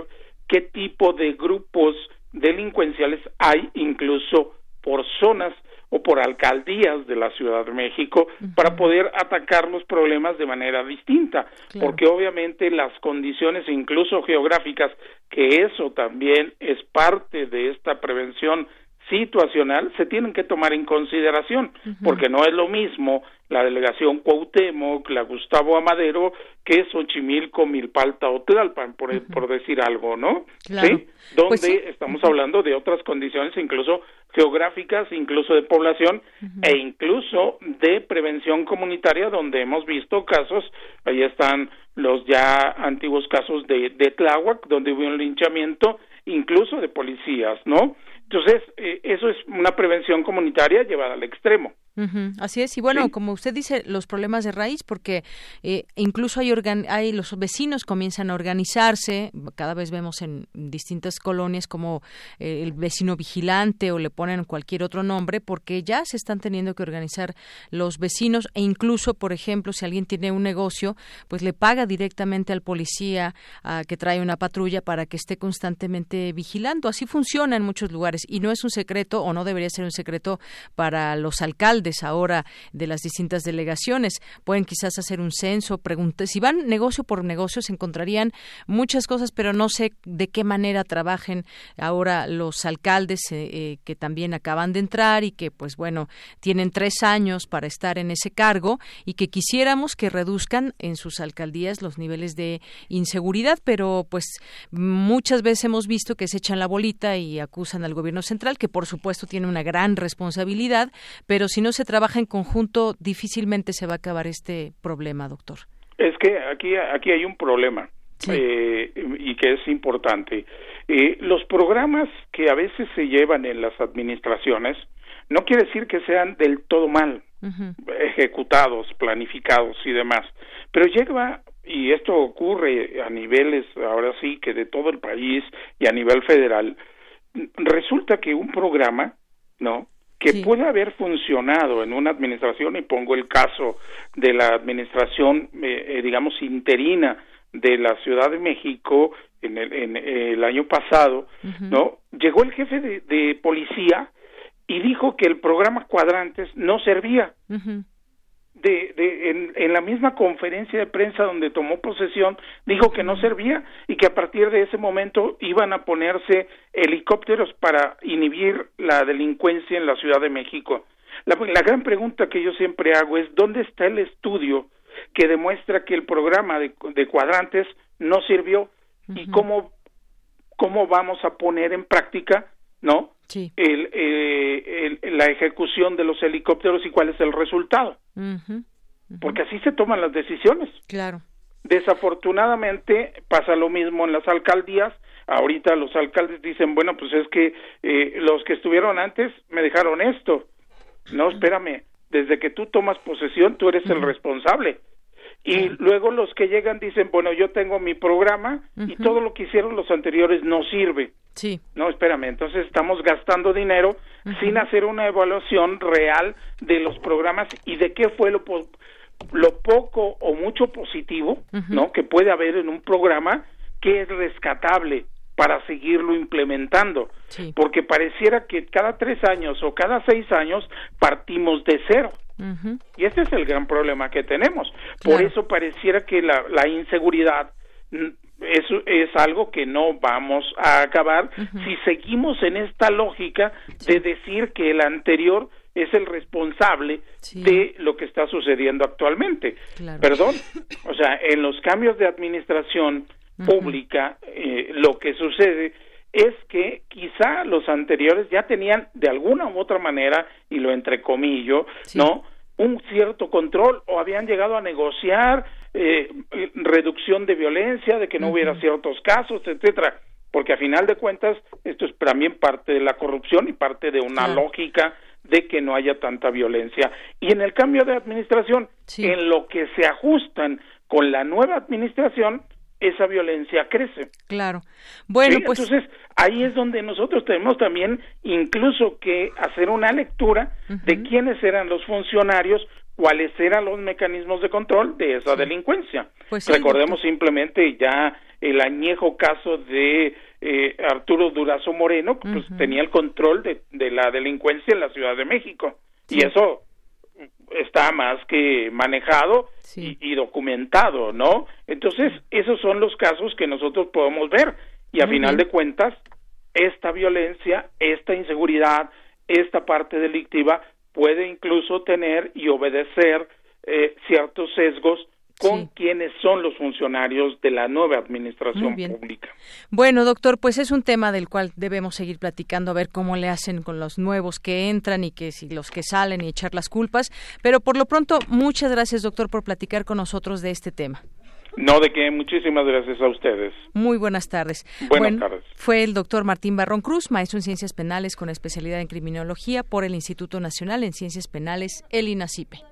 qué tipo de grupos delincuenciales hay incluso por zonas o por alcaldías de la Ciudad de México para poder atacar los problemas de manera distinta, porque obviamente las condiciones incluso geográficas, que eso también es parte de esta prevención situacional se tienen que tomar en consideración, porque no es lo mismo la delegación Cuauhtémoc, la Gustavo Amadero, que Xochimilco, Milpalta o Tlalpan, por, por decir algo, ¿no? ¿Sí? Donde pues estamos hablando de otras condiciones, incluso geográficas, incluso de población e incluso de prevención comunitaria, donde hemos visto casos, ahí están los ya antiguos casos de, de Tláhuac, donde hubo un linchamiento incluso de policías, ¿no? Entonces, eh, eso es una prevención comunitaria llevada al extremo. Así es, y bueno, como usted dice, los problemas de raíz, porque eh, incluso hay, hay los vecinos comienzan a organizarse, cada vez vemos en distintas colonias como eh, el vecino vigilante o le ponen cualquier otro nombre, porque ya se están teniendo que organizar los vecinos e incluso, por ejemplo, si alguien tiene un negocio, pues le paga directamente al policía que trae una patrulla para que esté constantemente vigilando. Así funciona en muchos lugares y no es un secreto o no debería ser un secreto para los alcaldes ahora de las distintas delegaciones. Pueden quizás hacer un censo, preguntar si van negocio por negocio se encontrarían muchas cosas, pero no sé de qué manera trabajen ahora los alcaldes eh, eh, que también acaban de entrar y que pues bueno tienen tres años para estar en ese cargo y que quisiéramos que reduzcan en sus alcaldías los niveles de inseguridad, pero pues muchas veces hemos visto que se echan la bolita y acusan al gobierno central, que por supuesto tiene una gran responsabilidad, pero si no se trabaja en conjunto, difícilmente se va a acabar este problema, doctor. Es que aquí, aquí hay un problema. Eh, y que es importante. Eh, los programas que a veces se llevan en las administraciones no quiere decir que sean del todo mal ejecutados, planificados y demás, pero llega y esto ocurre a niveles ahora sí que de todo el país y a nivel federal resulta que un programa, ¿no? Que puede haber funcionado en una administración, y pongo el caso de la administración, eh, eh, digamos, interina de la Ciudad de México en el, en el año pasado, ¿no? Llegó el jefe de, policía y dijo que el programa Cuadrantes no servía de, de en, en, la misma conferencia de prensa donde tomó posesión dijo que no servía y que a partir de ese momento iban a ponerse helicópteros para inhibir la delincuencia en la Ciudad de México. La, la gran pregunta que yo siempre hago es ¿dónde está el estudio que demuestra que el programa de, de cuadrantes no sirvió y cómo cómo vamos a poner en práctica no el, eh, el, la ejecución de los helicópteros y cuál es el resultado. Porque así se toman las decisiones. Claro. Desafortunadamente pasa lo mismo en las alcaldías. Ahorita los alcaldes dicen, bueno, pues es que eh, los que estuvieron antes me dejaron esto. No, espérame, desde que tú tomas posesión, tú eres el responsable. Y luego los que llegan dicen, bueno, yo tengo mi programa y todo lo que hicieron los anteriores no sirve. Sí. No, espérame, entonces estamos gastando dinero sin hacer una evaluación real de los programas y de qué fue lo, lo poco o mucho positivo, ¿no? Que puede haber en un programa que es rescatable para seguirlo implementando. Porque pareciera que cada tres años o cada seis años partimos de cero. Y ese es el gran problema que tenemos. Por eso pareciera que la, la inseguridad es, es algo que no vamos a acabar si seguimos en esta lógica de decir que el anterior es el responsable de lo que está sucediendo actualmente. Perdón, o sea, en los cambios de administración pública, eh, lo que sucede es que quizá los anteriores ya tenían de alguna u otra manera, y lo entrecomillo, ¿no? Un cierto control o habían llegado a negociar eh, reducción de violencia, de que no hubiera ciertos casos, etcétera, porque a final de cuentas esto es también parte de la corrupción y parte de una lógica de que no haya tanta violencia. Y en el cambio de administración, en lo que se ajustan con la nueva administración, esa violencia crece. Claro. Bueno, pues entonces ahí es donde nosotros tenemos también incluso que hacer una lectura de quiénes eran los funcionarios, cuáles eran los mecanismos de control de esa delincuencia. Pues Recordemos simplemente ya el añejo caso de eh, Arturo Durazo Moreno, pues tenía el control de, de, la delincuencia en la Ciudad de México. Y eso está más que manejado y, documentado, ¿no? Entonces, esos son los casos que nosotros podemos ver. Y a final de cuentas, esta violencia, esta inseguridad, esta parte delictiva puede incluso tener y obedecer eh, ciertos sesgos con quienes son los funcionarios de la nueva administración pública. Bueno, doctor, pues es un tema del cual debemos seguir platicando a ver cómo le hacen con los nuevos que entran y que si los que salen y echar las culpas, pero por lo pronto muchas gracias, doctor, por platicar con nosotros de este tema. No, de que muchísimas gracias a ustedes. Muy buenas tardes. Buenas tardes. Fue el doctor Martín Barrón Cruz, maestro en Ciencias Penales con especialidad en Criminología por el Instituto Nacional en Ciencias Penales, el INACIPE.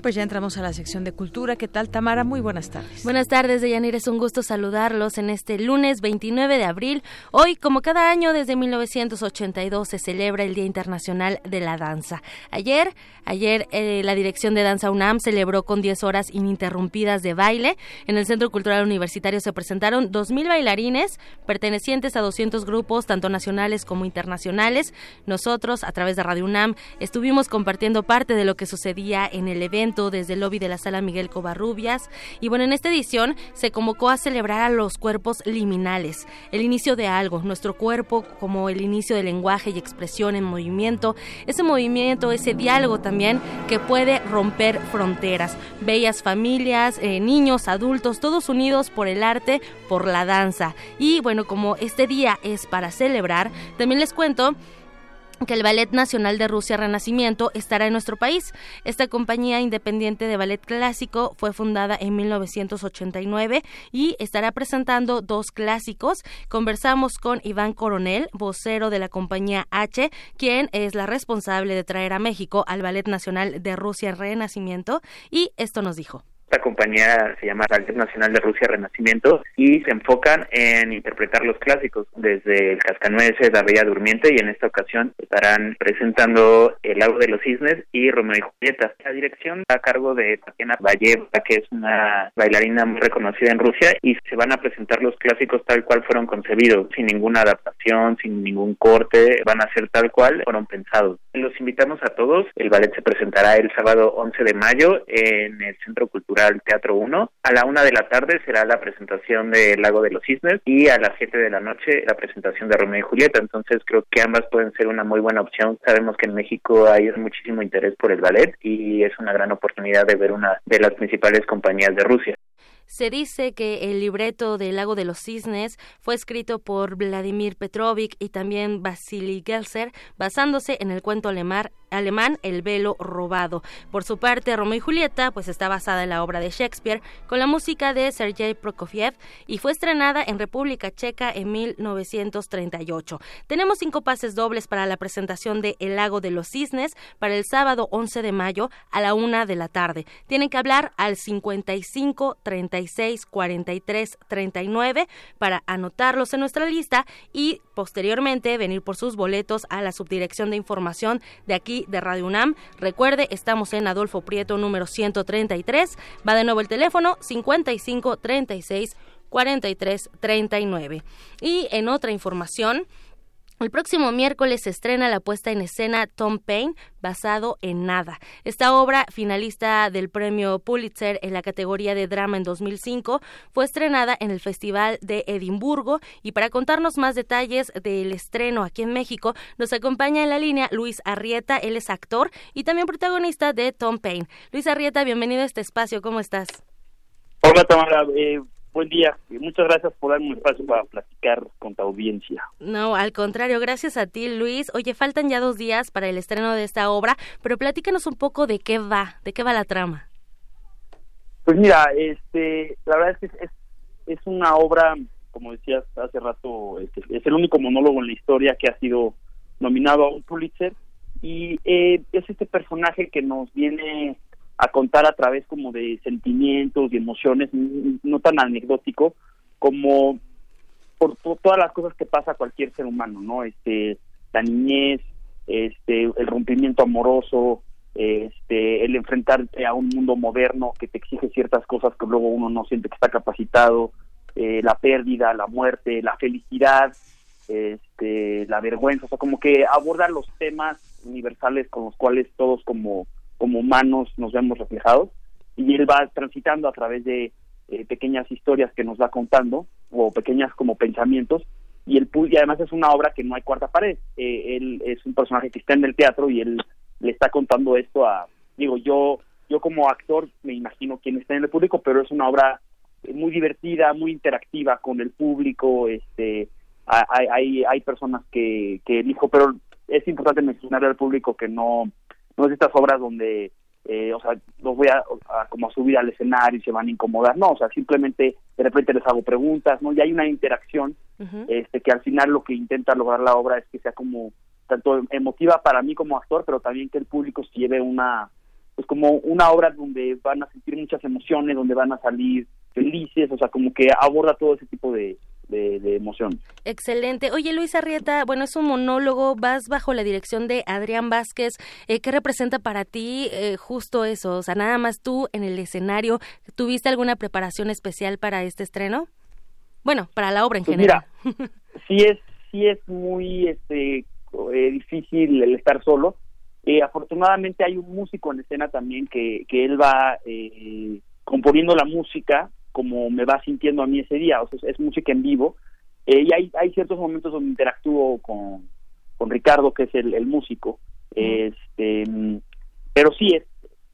Pues ya entramos a la sección de cultura. ¿Qué tal, Tamara? Muy buenas tardes. Buenas tardes, Deyanir. Es un gusto saludarlos en este lunes 29 de abril. Hoy, como cada año desde 1982, se celebra el Día Internacional de la Danza. Ayer, ayer eh, la Dirección de Danza UNAM celebró con 10 horas ininterrumpidas de baile. En el Centro Cultural Universitario se presentaron 2.000 bailarines pertenecientes a 200 grupos, tanto nacionales como internacionales. Nosotros, a través de Radio UNAM, estuvimos compartiendo parte de lo que sucedía en el evento desde el lobby de la sala Miguel Covarrubias. Y bueno, en esta edición se convocó a celebrar a los cuerpos liminales, el inicio de algo, nuestro cuerpo como el inicio del lenguaje y expresión en movimiento, ese movimiento, ese diálogo también que puede romper fronteras. Bellas familias, eh, niños, adultos, todos unidos por el arte, por la danza. Y bueno, como este día es para celebrar, también les cuento que el Ballet Nacional de Rusia Renacimiento estará en nuestro país. Esta compañía independiente de ballet clásico fue fundada en 1989 y estará presentando dos clásicos. Conversamos con Iván Coronel, vocero de la compañía H, quien es la responsable de traer a México al Ballet Nacional de Rusia Renacimiento y esto nos dijo. Esta compañía se llama Ballet Nacional de Rusia Renacimiento y se enfocan en interpretar los clásicos desde el Cascanueces, La Bella Durmiente y en esta ocasión estarán presentando El Lago de los Cisnes y Romeo y Julieta. La dirección a cargo de Tatiana Valleva, que es una bailarina muy reconocida en Rusia y se van a presentar los clásicos tal cual fueron concebidos, sin ninguna adaptación, sin ningún corte, van a ser tal cual fueron pensados. Los invitamos a todos, el ballet se presentará el sábado 11 de mayo en el Centro Cultural Teatro 1. A la una de la tarde será la presentación de Lago de los Cisnes y a las 7 de la noche la presentación de Romeo y Julieta. Entonces creo que ambas pueden ser una muy buena opción. Sabemos que en México hay muchísimo interés por el ballet y es una gran oportunidad de ver una de las principales compañías de Rusia. Se dice que el libreto del Lago de los Cisnes fue escrito por Vladimir Petrovich y también Vasily Gelser, basándose en el cuento alemán, alemán El velo robado. Por su parte, Romeo y Julieta pues está basada en la obra de Shakespeare con la música de Sergei Prokofiev y fue estrenada en República Checa en 1938. Tenemos cinco pases dobles para la presentación de El Lago de los Cisnes para el sábado 11 de mayo a la una de la tarde. Tienen que hablar al 55 36 43 39 para anotarlos en nuestra lista y posteriormente venir por sus boletos a la subdirección de información de aquí de Radio UNAM. Recuerde, estamos en Adolfo Prieto número 133. Va de nuevo el teléfono 55 36 43 39. Y en otra información, el próximo miércoles se estrena la puesta en escena Tom Paine, basado en nada. Esta obra, finalista del premio Pulitzer en la categoría de drama en 2005, fue estrenada en el Festival de Edimburgo y para contarnos más detalles del estreno aquí en México, nos acompaña en la línea Luis Arrieta, él es actor y también protagonista de Tom Paine. Luis Arrieta, bienvenido a este espacio, ¿cómo estás? Hola Tamara, eh, Buen día y muchas gracias por darme un espacio para platicar con tu audiencia. No, al contrario, gracias a ti, Luis. Oye, faltan ya dos días para el estreno de esta obra, pero platícanos un poco de qué va, de qué va la trama. Pues mira, este, la verdad es que es, es una obra, como decías hace rato, este, es el único monólogo en la historia que ha sido nominado a un Pulitzer y eh, es este personaje que nos viene a contar a través como de sentimientos y emociones, no tan anecdótico como por todas las cosas que pasa a cualquier ser humano, ¿no? Este, la niñez, este, el rompimiento amoroso, este, el enfrentarte a un mundo moderno que te exige ciertas cosas que luego uno no siente que está capacitado, eh, la pérdida, la muerte, la felicidad, este, la vergüenza, o sea, como que aborda los temas universales con los cuales todos como como humanos nos vemos reflejados y él va transitando a través de eh, pequeñas historias que nos va contando o pequeñas como pensamientos y el y además es una obra que no hay cuarta pared. Eh, él es un personaje que está en el teatro y él le está contando esto a digo yo yo como actor me imagino quién está en el público pero es una obra muy divertida muy interactiva con el público este hay hay, hay personas que que elijo pero es importante mencionar al público que no no es de estas obras donde, eh, o sea, los voy a, como a subir al escenario y se van a incomodar, no, o sea, simplemente de repente les hago preguntas, ¿no? Y hay una interacción, este, que al final lo que intenta lograr la obra es que sea como, tanto emotiva para mí como actor, pero también que el público se lleve una, pues como una obra donde van a sentir muchas emociones, donde van a salir felices, o sea, como que aborda todo ese tipo de, de, emoción. Excelente. Oye, Luis Arrieta, bueno, es un monólogo, vas bajo la dirección de Adrián Vázquez. Eh, ¿Qué representa para ti eh, justo eso? O sea, nada más tú en el escenario, ¿tuviste alguna preparación especial para este estreno? Bueno, para la obra en pues general. Mira, sí es, sí es muy este, eh, difícil el estar solo. afortunadamente hay un músico en escena también que, que él va componiendo la música como me va sintiendo a mí ese día, o sea, es, música en vivo, eh, y hay, hay ciertos momentos donde interactúo con, con Ricardo, que es el, músico, este, pero sí es,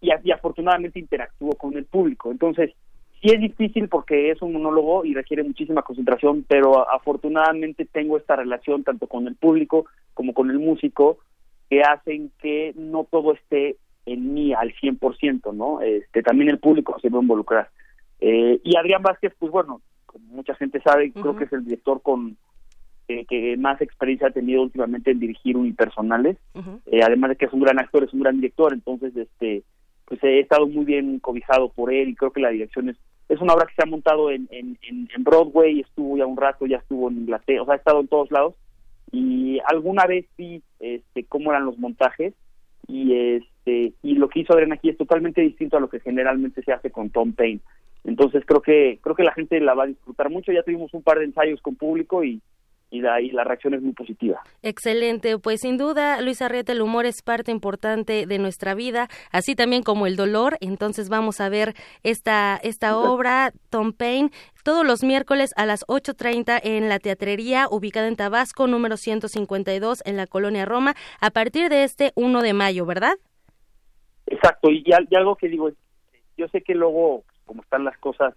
y, y, afortunadamente interactúo con el público, entonces sí es difícil porque es un monólogo y requiere muchísima concentración, pero afortunadamente tengo esta relación tanto con el público como con el músico que hacen que no todo esté en mí al 100%, ¿no? Este, también el público se va a involucrar. Eh, y Adrián Vázquez, pues bueno, como mucha gente sabe, creo que es el director con eh, que más experiencia ha tenido últimamente en dirigir unipersonales. eh, además de que es un gran actor, es un gran director, entonces este pues he estado muy bien cobijado por él y creo que la dirección es es una obra que se ha montado en, en, en Broadway, estuvo ya un rato, ya estuvo en Inglaterra, o sea, ha estado en todos lados y alguna vez vi este, cómo eran los montajes y este y lo que hizo Adrián aquí es totalmente distinto a lo que generalmente se hace con Tom Payne. Entonces creo que creo que la gente la va a disfrutar mucho. Ya tuvimos un par de ensayos con público y y de ahí la reacción es muy positiva. Excelente, pues sin duda, Luis Arrieta, el humor es parte importante de nuestra vida, así también como el dolor. Entonces vamos a ver esta, esta obra, Tom Paine, todos los miércoles a las 8.30 en la Teatrería, ubicada en Tabasco, número 152, en la Colonia Roma, a partir de este 1 de mayo, ¿verdad? Exacto, y, y algo que digo, yo sé que luego, como están las cosas,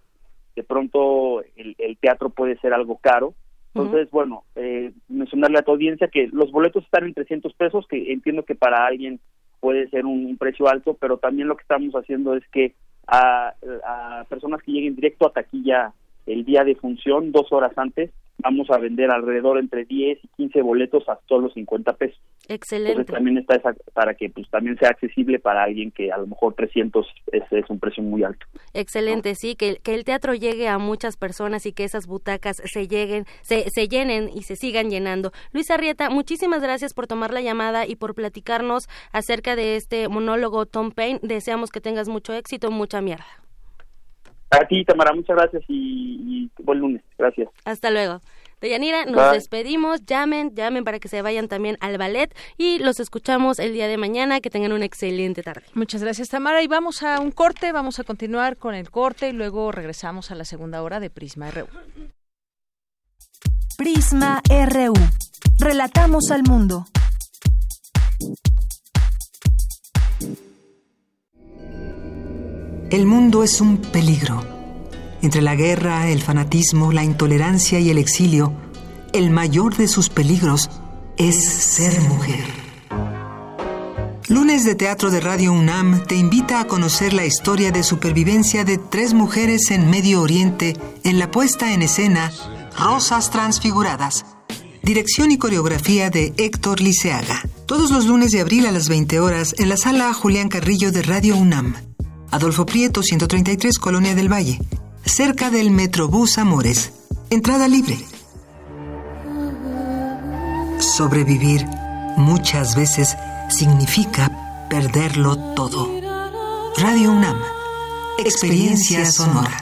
de pronto el teatro puede ser algo caro, entonces, bueno, eh, mencionarle a tu audiencia que los boletos están en 300 pesos, que entiendo que para alguien puede ser un, precio alto, pero también lo que estamos haciendo es que a, a personas que lleguen directo a taquilla el día de función, dos horas antes, vamos a vender alrededor entre 10 y 15 boletos a solo 50 pesos. Excelente. también está esa, para que pues también sea accesible para alguien que a lo mejor 300 es, es un precio muy alto. Excelente, sí, que, que el teatro llegue a muchas personas y que esas butacas se lleguen, se, se llenen y se sigan llenando. Luis Arrieta, muchísimas gracias por tomar la llamada y por platicarnos acerca de este monólogo Tom Paine. Deseamos que tengas mucho éxito, mucha mierda. A ti, Tamara, muchas gracias y, buen lunes. Gracias. Hasta luego. Deyanira, nos despedimos. Llamen, llamen para que se vayan también al ballet y los escuchamos el día de mañana. Que tengan una excelente tarde. Muchas gracias, Tamara. Y vamos a un corte. Vamos a continuar con el corte y luego regresamos a la segunda hora de Prisma RU. Prisma RU. Relatamos al mundo. El mundo es un peligro. Entre la guerra, el fanatismo, la intolerancia y el exilio, el mayor de sus peligros es ser mujer. Lunes de Teatro de Radio UNAM te invita a conocer la historia de supervivencia de tres mujeres en Medio Oriente en la puesta en escena Rosas Transfiguradas. Dirección y coreografía de Héctor Liceaga. Todos los lunes de abril a las 20 horas en la sala Julián Carrillo de Radio UNAM. Adolfo Prieto, 133, Colonia del Valle, cerca del Metrobús Amores. Entrada libre. Sobrevivir muchas veces significa perderlo todo. Radio UNAM, experiencia sonora.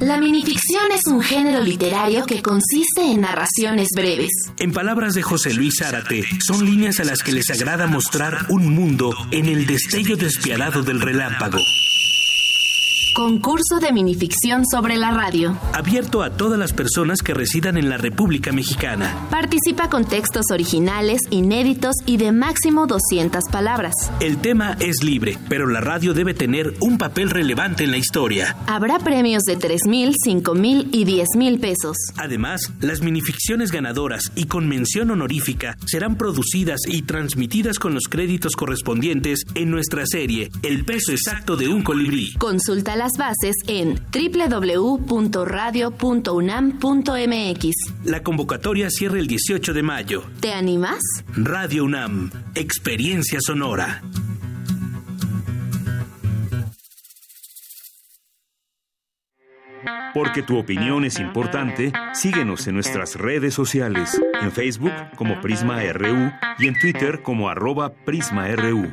La minificción es un género literario que consiste en narraciones breves. En palabras de José Luis Zárate, son líneas a las que les agrada mostrar un mundo en el destello despiadado del relámpago. Concurso de minificción sobre la radio. Abierto a todas las personas que residan en la República Mexicana. Participa con textos originales, inéditos y de máximo 200 palabras. El tema es libre, pero la radio debe tener un papel relevante en la historia. Habrá premios de 3 mil, 5 mil y 10 mil pesos. Además, las minificciones ganadoras y con mención honorífica serán producidas y transmitidas con los créditos correspondientes en nuestra serie El peso exacto de un colibrí. Consulta las bases en www.radio.unam.mx. La convocatoria cierra el 18 de mayo. ¿Te animas? Radio UNAM, Experiencia Sonora. Porque tu opinión es importante, síguenos en nuestras redes sociales, en Facebook como Prisma RU y en Twitter como arroba PrismaRU.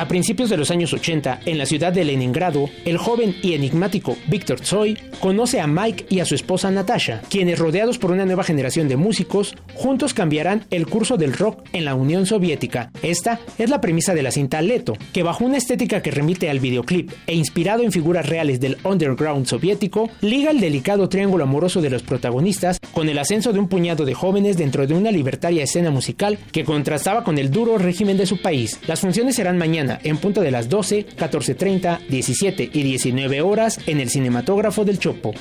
A principios de los años 80, en la ciudad de Leningrado, el joven y enigmático Víctor Tsoi conoce a Mike y a su esposa Natasha, quienes rodeados por una nueva generación de músicos, juntos cambiarán el curso del rock en la Unión Soviética. Esta es la premisa de la cinta Leto, que bajo una estética que remite al videoclip e inspirado en figuras reales del underground soviético, liga el delicado triángulo amoroso de los protagonistas con el ascenso de un puñado de jóvenes dentro de una libertaria escena musical que contrastaba con el duro régimen de su país. Las funciones serán mañana en punto de las 12, 14.30, 17 y 19 horas en el cinematógrafo del Chopo.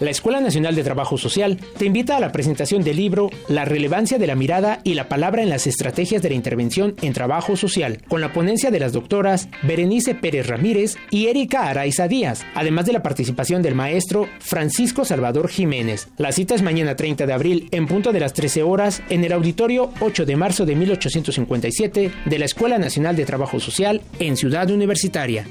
La Escuela Nacional de Trabajo Social te invita a la presentación del libro La relevancia de la mirada y la palabra en las estrategias de la intervención en trabajo social, con la ponencia de las doctoras Berenice Pérez Ramírez y Erika Araiza Díaz, además de la participación del maestro Francisco Salvador Jiménez. La cita es mañana 30 de abril en punto de las 13 horas en el auditorio 8 de marzo de 1857 de la Escuela Nacional de Trabajo Social en Ciudad Universitaria.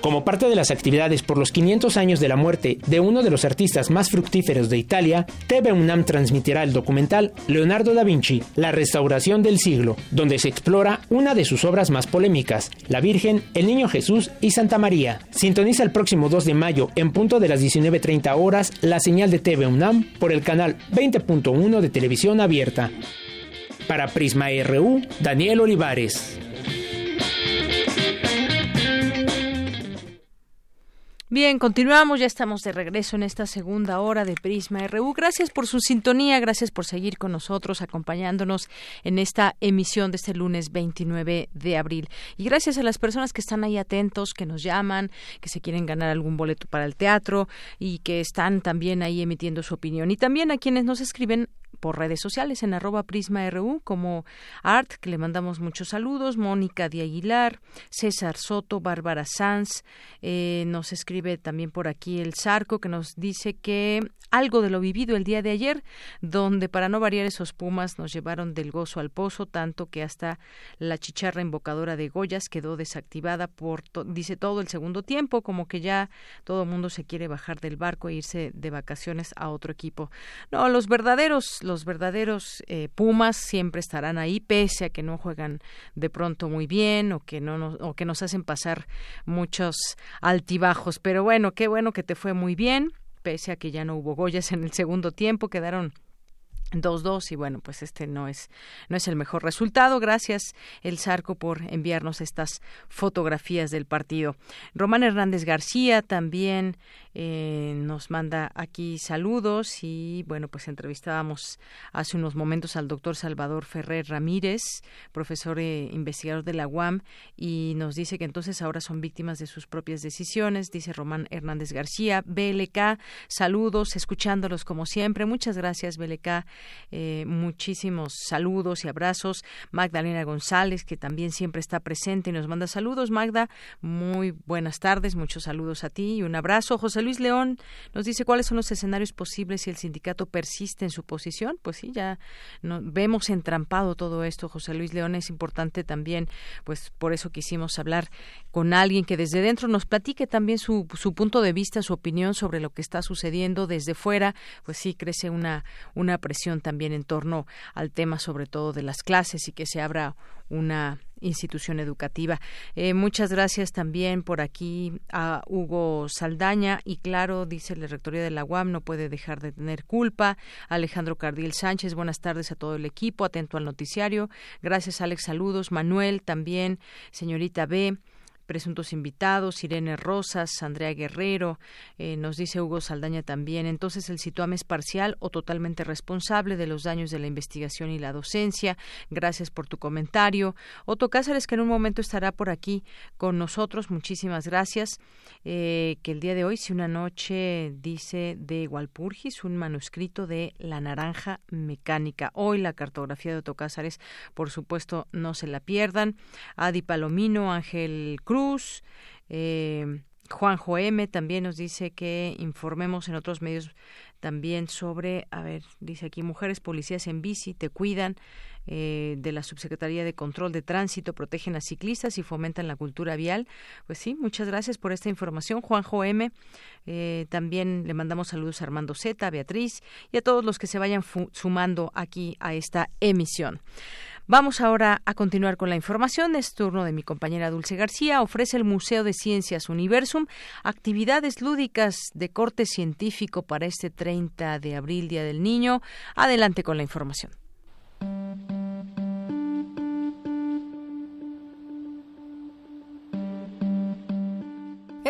Como parte de las actividades por los 500 años de la muerte de uno de los artistas más fructíferos de Italia, TV UNAM transmitirá el documental Leonardo da Vinci, La restauración del siglo, donde se explora una de sus obras más polémicas, La Virgen, el Niño Jesús y Santa María. Sintoniza el próximo 2 de mayo en punto de las 19.30 horas la señal de TV UNAM por el canal 20.1 de televisión abierta. Para Prisma RU, Daniel Olivares. Bien, continuamos, ya estamos de regreso en esta segunda hora de Prisma RU. Gracias por su sintonía, gracias por seguir con nosotros, acompañándonos en esta emisión de este lunes 29 de abril. Y gracias a las personas que están ahí atentos, que nos llaman, que se quieren ganar algún boleto para el teatro y que están también ahí emitiendo su opinión. Y también a quienes nos escriben por redes sociales en arroba prisma RU como Art, que le mandamos muchos saludos, Mónica de Aguilar, César Soto, Bárbara Sanz, eh, nos escribe también por aquí el Zarco que nos dice que algo de lo vivido el día de ayer, donde para no variar esos Pumas nos llevaron del gozo al pozo, tanto que hasta la chicharra invocadora de Goyas quedó desactivada por, dice todo el segundo tiempo, como que ya todo el mundo se quiere bajar del barco e irse de vacaciones a otro equipo. No, los verdaderos, los verdaderos eh, Pumas siempre estarán ahí, pese a que no juegan de pronto muy bien o que no nos, o que nos hacen pasar muchos altibajos. Pero bueno, qué bueno que te fue muy bien pese a que ya no hubo Goyas en el segundo tiempo, quedaron 2-2 y bueno, pues este no es no es el mejor resultado. Gracias El Zarco por enviarnos estas fotografías del partido. Román Hernández García también eh, nos manda aquí saludos y bueno, pues entrevistábamos hace unos momentos al doctor Salvador Ferrer Ramírez, profesor e investigador de la UAM y nos dice que entonces ahora son víctimas de sus propias decisiones, dice Román Hernández García. BLK, saludos, escuchándolos como siempre. Muchas gracias BLK eh, muchísimos saludos y abrazos. Magdalena González, que también siempre está presente y nos manda saludos. Magda, muy buenas tardes, muchos saludos a ti y un abrazo. José Luis León nos dice cuáles son los escenarios posibles si el sindicato persiste en su posición. Pues sí, ya no, vemos entrampado todo esto. José Luis León es importante también, pues por eso quisimos hablar con alguien que desde dentro nos platique también su, su punto de vista, su opinión sobre lo que está sucediendo desde fuera. Pues sí, crece una, una presión también en torno al tema sobre todo de las clases y que se abra una institución educativa. Eh, muchas gracias también por aquí a Hugo Saldaña y claro, dice la rectoría de la UAM no puede dejar de tener culpa. Alejandro Cardil Sánchez, buenas tardes a todo el equipo, atento al noticiario. Gracias Alex, saludos. Manuel también, señorita B presuntos invitados, Irene Rosas, Andrea Guerrero, eh, nos dice Hugo Saldaña también. Entonces, el CITUAM es parcial o totalmente responsable de los daños de la investigación y la docencia. Gracias por tu comentario. Otto Cáceres, que en un momento estará por aquí con nosotros. Muchísimas gracias. Eh, que el día de hoy, si una noche dice de Walpurgis, un manuscrito de La Naranja Mecánica. Hoy la cartografía de Otto Cáceres, por supuesto, no se la pierdan. Adi Palomino, Ángel Cruz, eh, Juanjo M también nos dice que informemos en otros medios también sobre, a ver, dice aquí, mujeres policías en bici te cuidan eh, de la Subsecretaría de Control de Tránsito, protegen a ciclistas y fomentan la cultura vial. Pues sí, muchas gracias por esta información, Juanjo M. Eh, también le mandamos saludos a Armando Z, a Beatriz y a todos los que se vayan sumando aquí a esta emisión. Vamos ahora a continuar con la información. Es turno de mi compañera Dulce García. Ofrece el Museo de Ciencias Universum actividades lúdicas de corte científico para este 30 de abril, Día del Niño. Adelante con la información.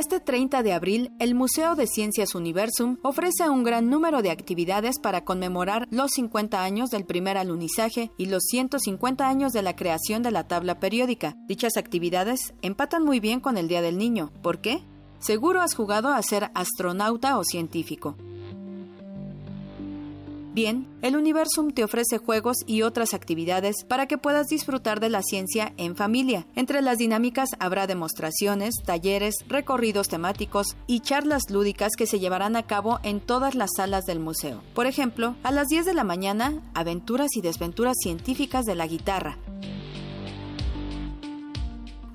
Este 30 de abril, el Museo de Ciencias Universum ofrece un gran número de actividades para conmemorar los 50 años del primer alunizaje y los 150 años de la creación de la tabla periódica. Dichas actividades empatan muy bien con el Día del Niño. ¿Por qué? Seguro has jugado a ser astronauta o científico. Bien, el Universum te ofrece juegos y otras actividades para que puedas disfrutar de la ciencia en familia. Entre las dinámicas habrá demostraciones, talleres, recorridos temáticos y charlas lúdicas que se llevarán a cabo en todas las salas del museo. Por ejemplo, a las 10 de la mañana, aventuras y desventuras científicas de la guitarra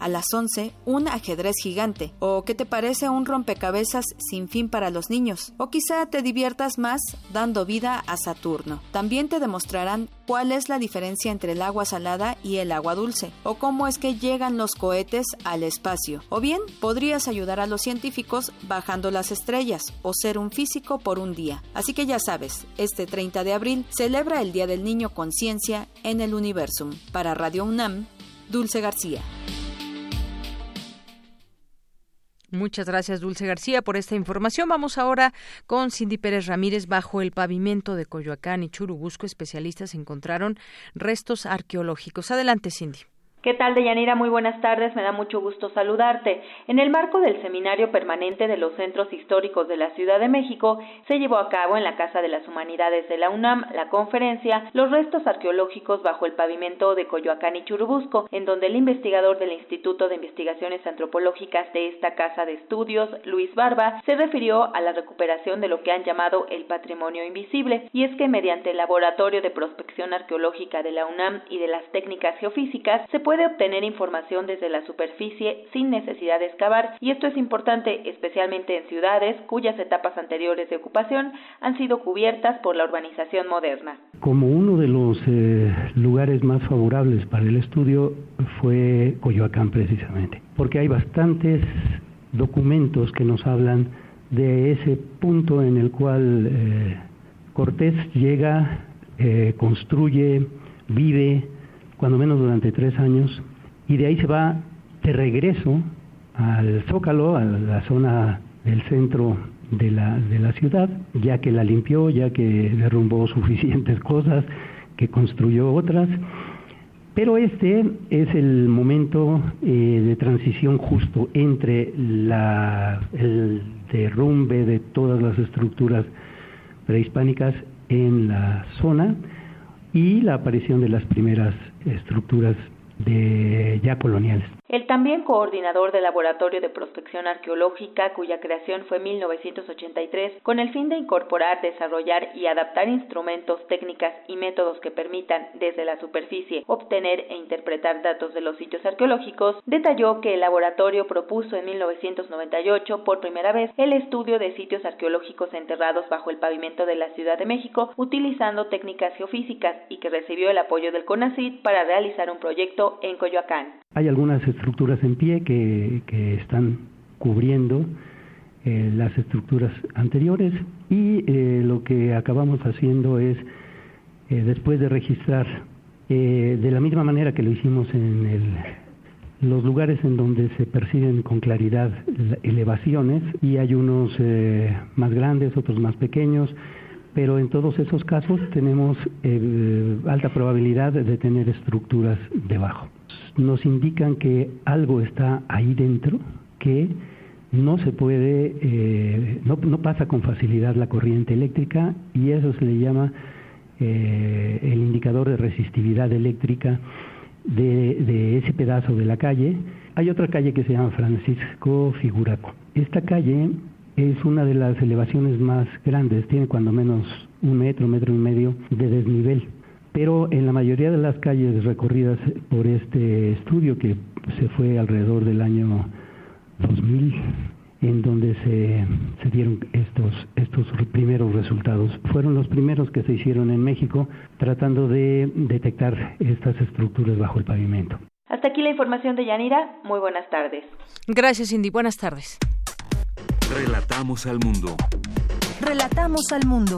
a las 11 un ajedrez gigante, o ¿qué te parece un rompecabezas sin fin para los niños? O quizá te diviertas más dando vida a Saturno. También te demostrarán cuál es la diferencia entre el agua salada y el agua dulce, o cómo es que llegan los cohetes al espacio. O bien, podrías ayudar a los científicos bajando las estrellas, o ser un físico por un día. Así que ya sabes, este 30 de abril celebra el Día del Niño Conciencia en el Universum. Para Radio UNAM, Dulce García. Muchas gracias, Dulce García, por esta información. Vamos ahora con Cindy Pérez Ramírez. Bajo el pavimento de Coyoacán y Churubusco, especialistas encontraron restos arqueológicos. Adelante, Cindy. ¿Qué tal, Deyanira? Muy buenas tardes. Me da mucho gusto saludarte. En el marco del Seminario Permanente de los Centros Históricos de la Ciudad de México, se llevó a cabo en la Casa de las Humanidades de la UNAM la conferencia Los restos arqueológicos bajo el pavimento de Coyoacán y Churubusco, en donde el investigador del Instituto de Investigaciones Antropológicas de esta Casa de Estudios, Luis Barba, se refirió a la recuperación de lo que han llamado el patrimonio invisible, y es que mediante el Laboratorio de Prospección Arqueológica de la UNAM y de las técnicas geofísicas se puede puede obtener información desde la superficie sin necesidad de excavar y esto es importante especialmente en ciudades cuyas etapas anteriores de ocupación han sido cubiertas por la urbanización moderna. Como uno de los eh, lugares más favorables para el estudio fue Coyoacán precisamente, porque hay bastantes documentos que nos hablan de ese punto en el cual eh, Cortés llega, eh, construye, vive, cuando menos durante tres años, y de ahí se va de regreso al Zócalo, a la zona del centro de la, de la ciudad, ya que la limpió, ya que derrumbó suficientes cosas, que construyó otras. Pero este es el momento eh, de transición justo entre la, el derrumbe de todas las estructuras prehispánicas en la zona y la aparición de las primeras estructuras de ya coloniales. El también coordinador del Laboratorio de Prospección Arqueológica, cuya creación fue en 1983, con el fin de incorporar, desarrollar y adaptar instrumentos, técnicas y métodos que permitan, desde la superficie, obtener e interpretar datos de los sitios arqueológicos, detalló que el laboratorio propuso en 1998 por primera vez el estudio de sitios arqueológicos enterrados bajo el pavimento de la Ciudad de México utilizando técnicas geofísicas y que recibió el apoyo del CONACYT para realizar un proyecto en Coyoacán. Hay algunas estructuras en pie que, están cubriendo eh, las estructuras anteriores y eh, lo que acabamos haciendo es, eh, después de registrar, de la misma manera que lo hicimos en el, los lugares en donde se perciben con claridad elevaciones, y hay unos más grandes, otros más pequeños, pero en todos esos casos tenemos alta probabilidad de tener estructuras debajo. Nos indican que algo está ahí dentro que no se puede, eh, no, no, pasa con facilidad la corriente eléctrica y eso se le llama eh, el indicador de resistividad eléctrica de, de, ese pedazo de la calle. Hay otra calle que se llama Francisco Figuraco. Esta calle es una de las elevaciones más grandes, tiene cuando menos un metro, metro y medio de desnivel. Pero en la mayoría de las calles recorridas por este estudio, que se fue alrededor del año 2000 en donde se, se, dieron estos, estos primeros resultados. Fueron los primeros que se hicieron en México tratando de detectar estas estructuras bajo el pavimento. Hasta aquí la información de Yanira. Muy buenas tardes. Gracias, Cindy. Buenas tardes. Relatamos al mundo. Relatamos al mundo.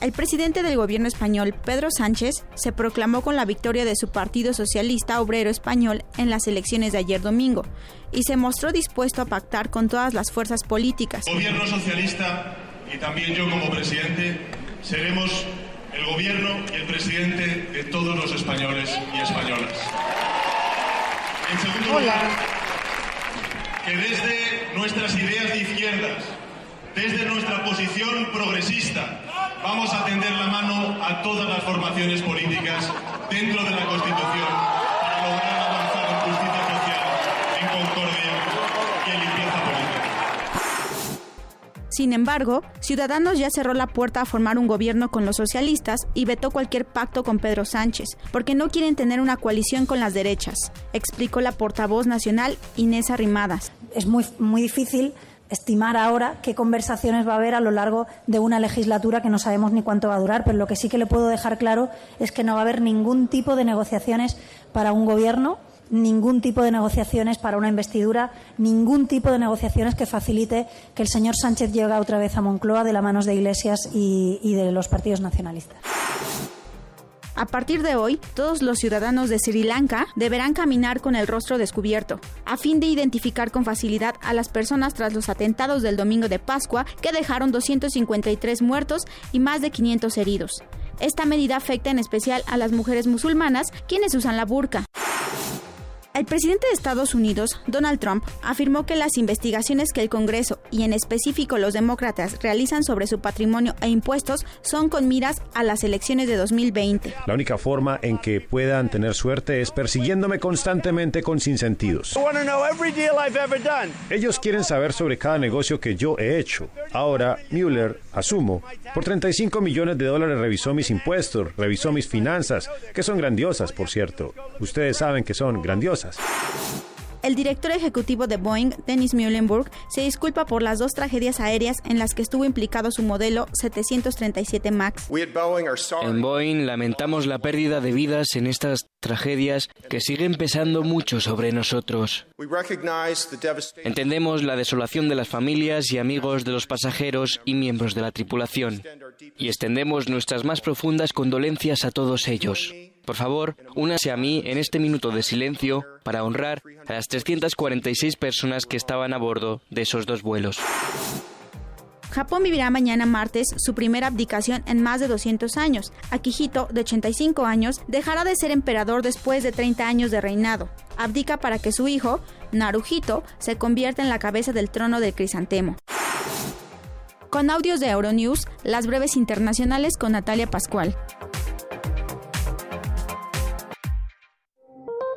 El presidente del gobierno español, Pedro Sánchez, se proclamó con la victoria de su Partido Socialista Obrero Español en las elecciones de ayer domingo y se mostró dispuesto a pactar con todas las fuerzas políticas. El gobierno socialista y también yo como presidente seremos el gobierno y el presidente de todos los españoles y españolas. En segundo lugar, que desde nuestras ideas de izquierdas, desde nuestra posición progresista, vamos a tender la mano a todas las formaciones políticas dentro de la Constitución para lograr avanzar en justicia social, en concordia y en limpieza política. Sin embargo, Ciudadanos ya cerró la puerta a formar un gobierno con los socialistas y vetó cualquier pacto con Pedro Sánchez, porque no quieren tener una coalición con las derechas, explicó la portavoz nacional Inés Arrimadas. Es muy, muy difícil estimar ahora qué conversaciones va a haber a lo largo de una legislatura que no sabemos ni cuánto va a durar, pero lo que sí que le puedo dejar claro es que no va a haber ningún tipo de negociaciones para un gobierno, ningún tipo de negociaciones para una investidura, ningún tipo de negociaciones que facilite que el señor Sánchez llegue otra vez a Moncloa de las manos de Iglesias y, y de los partidos nacionalistas. A partir de hoy, todos los ciudadanos de Sri Lanka deberán caminar con el rostro descubierto, a fin de identificar con facilidad a las personas tras los atentados del domingo de Pascua que dejaron 253 muertos y más de 500 heridos. Esta medida afecta en especial a las mujeres musulmanas quienes usan la burka. El presidente de Estados Unidos, Donald Trump, afirmó que las investigaciones que el Congreso y en específico los demócratas realizan sobre su patrimonio e impuestos son con miras a las elecciones de 2020. La única forma en que puedan tener suerte es persiguiéndome constantemente con sinsentidos. Ellos quieren saber sobre cada negocio que yo he hecho. Ahora, Mueller, asumo, por 35 millones de dólares revisó mis impuestos, revisó mis finanzas, que son grandiosas, por cierto. Ustedes saben que son grandiosas. El director ejecutivo de Boeing, Dennis Muhlenberg, se disculpa por las dos tragedias aéreas en las que estuvo implicado su modelo 737 MAX. En Boeing lamentamos la pérdida de vidas en estas tragedias que siguen pesando mucho sobre nosotros. Entendemos la desolación de las familias y amigos de los pasajeros y miembros de la tripulación y extendemos nuestras más profundas condolencias a todos ellos. Por favor, únase a mí en este minuto de silencio para honrar a las 346 personas que estaban a bordo de esos dos vuelos. Japón vivirá mañana martes su primera abdicación en más de 200 años. Akihito, de 85 años, dejará de ser emperador después de 30 años de reinado. Abdica para que su hijo, Naruhito, se convierta en la cabeza del trono del crisantemo. Con audios de Euronews, las breves internacionales con Natalia Pascual.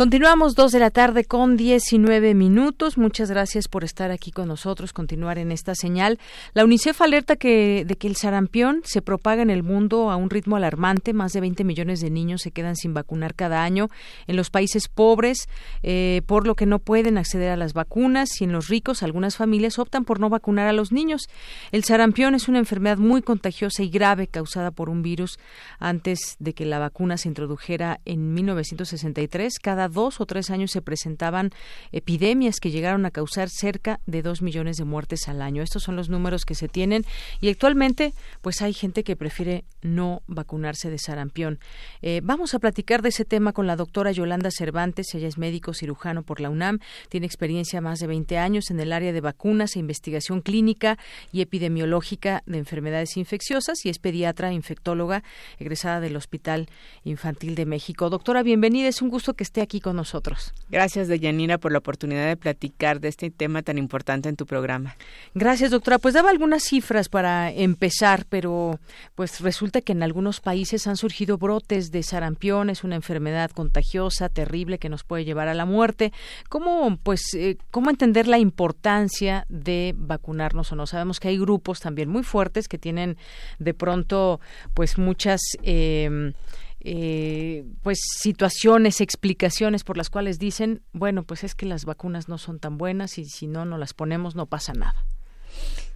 Continuamos dos de la tarde con 19 minutos. Muchas gracias por estar aquí con nosotros, continuar en esta señal. La UNICEF alerta que, de que el sarampión se propaga en el mundo a un ritmo alarmante. Más de 20 millones de niños se quedan sin vacunar cada año en los países pobres, eh, por lo que no pueden acceder a las vacunas y en los ricos algunas familias optan por no vacunar a los niños. El sarampión es una enfermedad muy contagiosa y grave causada por un virus. Antes de que la vacuna se introdujera en 1963, cada dos o tres años se presentaban epidemias que llegaron a causar cerca de dos millones de muertes al año. Estos son los números que se tienen y actualmente pues hay gente que prefiere no vacunarse de sarampión. Eh, vamos a platicar de ese tema con la doctora Yolanda Cervantes. Ella es médico cirujano por la UNAM, tiene experiencia más de 20 años en el área de vacunas e investigación clínica y epidemiológica de enfermedades infecciosas y es pediatra infectóloga egresada del Hospital Infantil de México. Doctora, bienvenida. Es un gusto que esté aquí con nosotros. Gracias, Deyanira, por la oportunidad de platicar de este tema tan importante en tu programa. Gracias, doctora. Pues daba algunas cifras para empezar, pero pues resulta que en algunos países han surgido brotes de sarampión, es una enfermedad contagiosa, terrible, que nos puede llevar a la muerte. ¿Cómo, pues, eh, cómo entender la importancia de vacunarnos o no? Sabemos que hay grupos también muy fuertes que tienen de pronto, pues, muchas... Eh, eh, pues situaciones, explicaciones por las cuales dicen, bueno, pues es que las vacunas no son tan buenas y si no no las ponemos no pasa nada.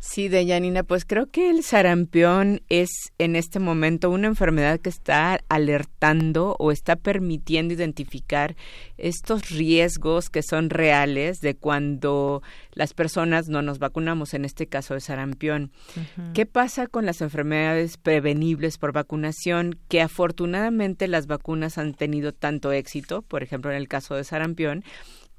Sí, Deyanina, pues creo que el sarampión es en este momento una enfermedad que está alertando o está permitiendo identificar estos riesgos que son reales de cuando las personas no nos vacunamos, en este caso de sarampión. ¿Qué pasa con las enfermedades prevenibles por vacunación? Que afortunadamente las vacunas han tenido tanto éxito, por ejemplo en el caso de sarampión,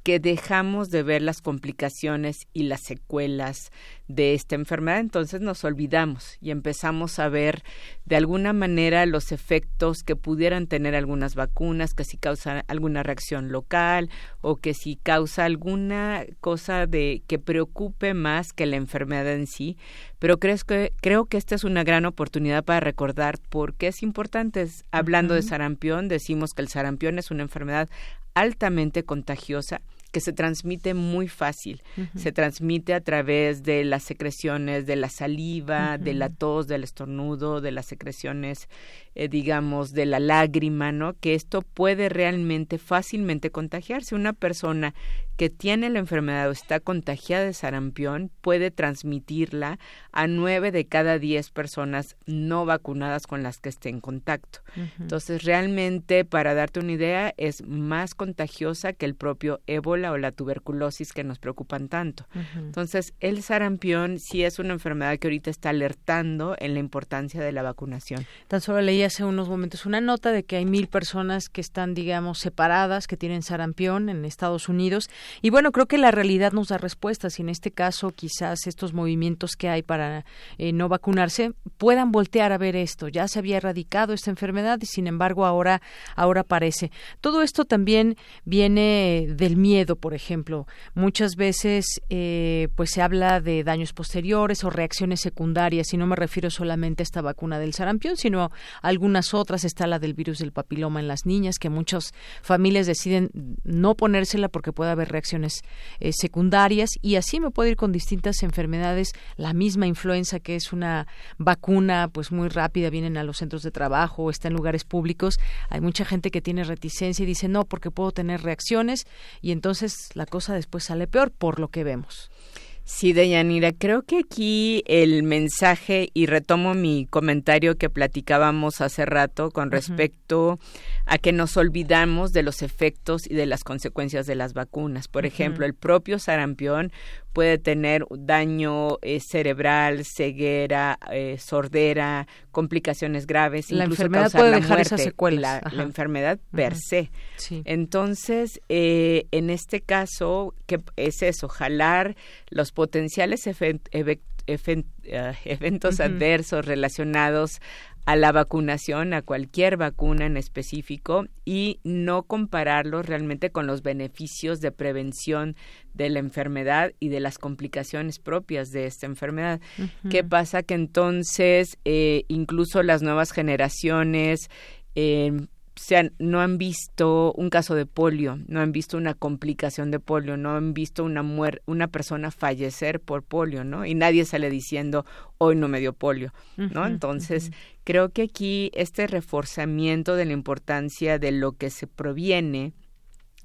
que dejamos de ver las complicaciones y las secuelas de esta enfermedad, entonces nos olvidamos y empezamos a ver de alguna manera los efectos que pudieran tener algunas vacunas, que si causa alguna reacción local o que si causa alguna cosa de que preocupe más que la enfermedad en sí, pero creo que creo que esta es una gran oportunidad para recordar por qué es importante. Hablando de sarampión, decimos que el sarampión es una enfermedad altamente contagiosa que se transmite muy fácil. Se transmite a través de las secreciones de la saliva, de la tos, del estornudo, de las secreciones, eh, digamos, de la lágrima, ¿no? Que esto puede realmente fácilmente contagiarse. Una persona que tiene la enfermedad o está contagiada de sarampión puede transmitirla a nueve de cada diez personas no vacunadas con las que esté en contacto. Entonces, realmente, para darte una idea, es más contagiosa que el propio ébola o la tuberculosis que nos preocupan tanto. Entonces, el sarampión sí es una enfermedad que ahorita está alertando en la importancia de la vacunación. Tan solo leí hace unos momentos una nota de que hay mil personas que están, digamos, separadas, que tienen sarampión en Estados Unidos y bueno, creo que la realidad nos da respuestas y en este caso quizás estos movimientos que hay para eh, no vacunarse puedan voltear a ver esto. Ya se había erradicado esta enfermedad y sin embargo ahora, ahora aparece. Todo esto también viene del miedo, por ejemplo. Muchas veces eh, pues se habla de daños posteriores o reacciones secundarias y no me refiero solamente a esta vacuna del sarampión, sino a algunas otras. Está la del virus del papiloma en las niñas que muchas familias deciden no ponérsela porque puede haber reacciones eh, secundarias y así me puede ir con distintas enfermedades. La misma influenza, que es una vacuna pues muy rápida, vienen a los centros de trabajo está en lugares públicos. Hay mucha gente que tiene reticencia y dice no, porque puedo tener reacciones y entonces la cosa después sale peor por lo que vemos. Sí, Deyanira, creo que aquí el mensaje, y retomo mi comentario que platicábamos hace rato con respecto a que nos olvidamos de los efectos y de las consecuencias de las vacunas. Por ejemplo, el propio sarampión puede tener daño eh, cerebral, ceguera, eh, sordera, complicaciones graves, la incluso enfermedad causar puede la dejar muerte, esas secuelas. La, la enfermedad per se. Entonces, eh, en este caso, ¿qué es eso? Jalar los potenciales eventos adversos relacionados a la vacunación, a cualquier vacuna en específico y no compararlos realmente con los beneficios de prevención de la enfermedad y de las complicaciones propias de esta enfermedad. ¿Qué pasa? Que entonces eh, incluso las nuevas generaciones eh, no han visto un caso de polio, no han visto una complicación de polio, no han visto una una persona fallecer por polio, ¿no? Y nadie sale diciendo hoy no me dio polio, ¿no? Entonces, creo que aquí este reforzamiento de la importancia de lo que se proviene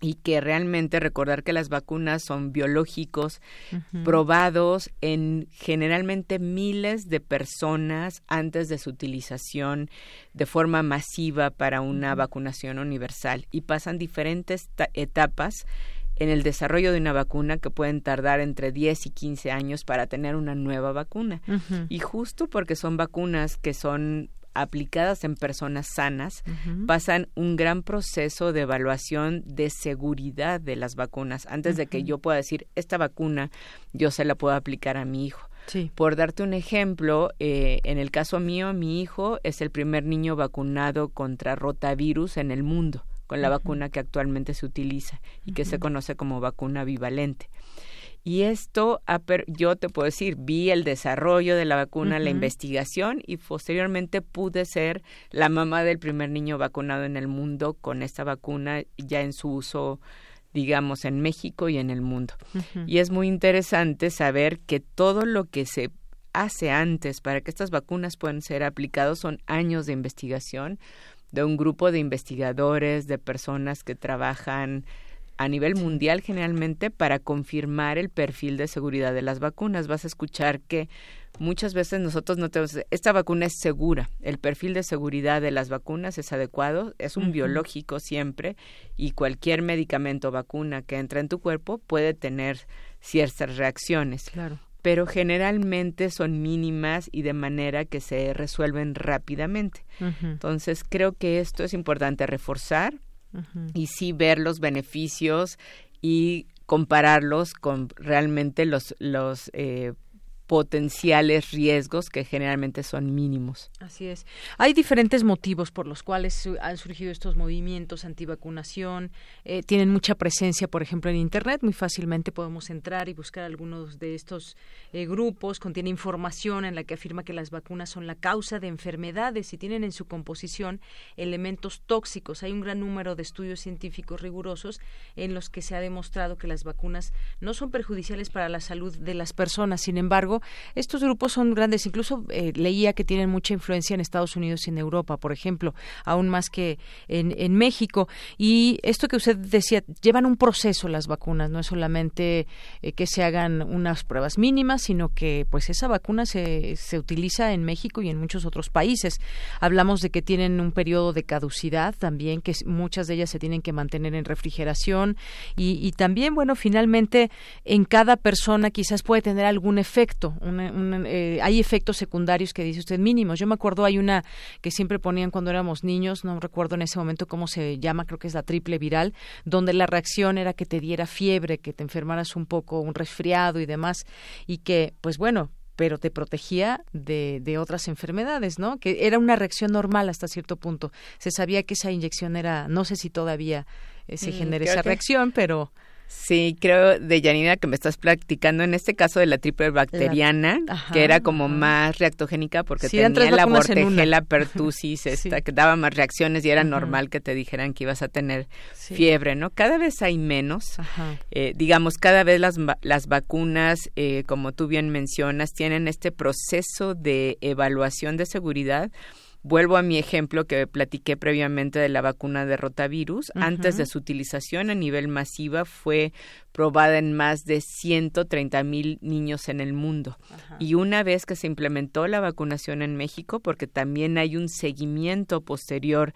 y que realmente recordar que las vacunas son biológicos probados en generalmente miles de personas antes de su utilización de forma masiva para una vacunación universal y pasan diferentes etapas en el desarrollo de una vacuna que pueden tardar entre 10 y 15 años para tener una nueva vacuna. Y justo porque son vacunas que son aplicadas en personas sanas pasan un gran proceso de evaluación de seguridad de las vacunas. Antes de que yo pueda decir esta vacuna yo se la puedo aplicar a mi hijo. Por darte un ejemplo, eh, en el caso mío, mi hijo es el primer niño vacunado contra rotavirus en el mundo, con la vacuna que actualmente se utiliza y que se conoce como vacuna bivalente. Y esto, yo te puedo decir, vi el desarrollo de la vacuna, la investigación y posteriormente pude ser la mamá del primer niño vacunado en el mundo con esta vacuna ya en su uso digamos, en México y en el mundo. Y es muy interesante saber que todo lo que se hace antes para que estas vacunas puedan ser aplicadas son años de investigación de un grupo de investigadores, de personas que trabajan a nivel mundial generalmente para confirmar el perfil de seguridad de las vacunas. Vas a escuchar que muchas veces nosotros no tenemos, esta vacuna es segura, el perfil de seguridad de las vacunas es adecuado, es un biológico siempre y cualquier medicamento o vacuna que entra en tu cuerpo puede tener ciertas reacciones. Claro. Pero generalmente son mínimas y de manera que se resuelven rápidamente. Entonces creo que esto es importante reforzar y sí ver los beneficios y compararlos con realmente los, los eh, potenciales riesgos que generalmente son mínimos. Así es. Hay diferentes motivos por los cuales han surgido estos movimientos antivacunación. Eh, tienen mucha presencia, por ejemplo, en Internet. Muy fácilmente podemos entrar y buscar algunos de estos eh, grupos. Contiene información en la que afirma que las vacunas son la causa de enfermedades y tienen en su composición elementos tóxicos. Hay un gran número de estudios científicos rigurosos en los que se ha demostrado que las vacunas no son perjudiciales para la salud de las personas. Sin embargo, estos grupos son grandes. Incluso eh, leía que tienen mucha influencia en Estados Unidos y en Europa, por ejemplo, aún más que en, México. Y esto que usted decía, llevan un proceso las vacunas, no es solamente eh, que se hagan unas pruebas mínimas, sino que pues esa vacuna se, se utiliza en México y en muchos otros países. Hablamos de que tienen un periodo de caducidad también, que muchas de ellas se tienen que mantener en refrigeración y, y también, bueno, finalmente en cada persona quizás puede tener algún efecto eh, hay efectos secundarios que dice usted mínimos. Yo me acuerdo hay una que siempre ponían cuando éramos niños, no recuerdo en ese momento cómo se llama, creo que es la triple viral, donde la reacción era que te diera fiebre, que te enfermaras un poco, un resfriado y demás, y que, pues bueno, pero te protegía de, de, otras enfermedades, ¿no? Que era una reacción normal hasta cierto punto. Se sabía que esa inyección era, no sé si todavía eh, se mm, genera esa reacción, pero Sí, creo de Janina que me estás practicando en este caso de la triple bacteriana, que era como más reactogénica porque tenía la vortegela pertussis, esta, que daba más reacciones y era normal que te dijeran que ibas a tener fiebre, ¿no? Cada vez hay menos, eh, digamos, cada vez las, las vacunas, eh, como tú bien mencionas, tienen este proceso de evaluación de seguridad Vuelvo a mi ejemplo que platiqué previamente de la vacuna de rotavirus. Antes de su utilización a nivel masiva fue probada en más de 130 mil niños en el mundo. Y una vez que se implementó la vacunación en México, porque también hay un seguimiento posterior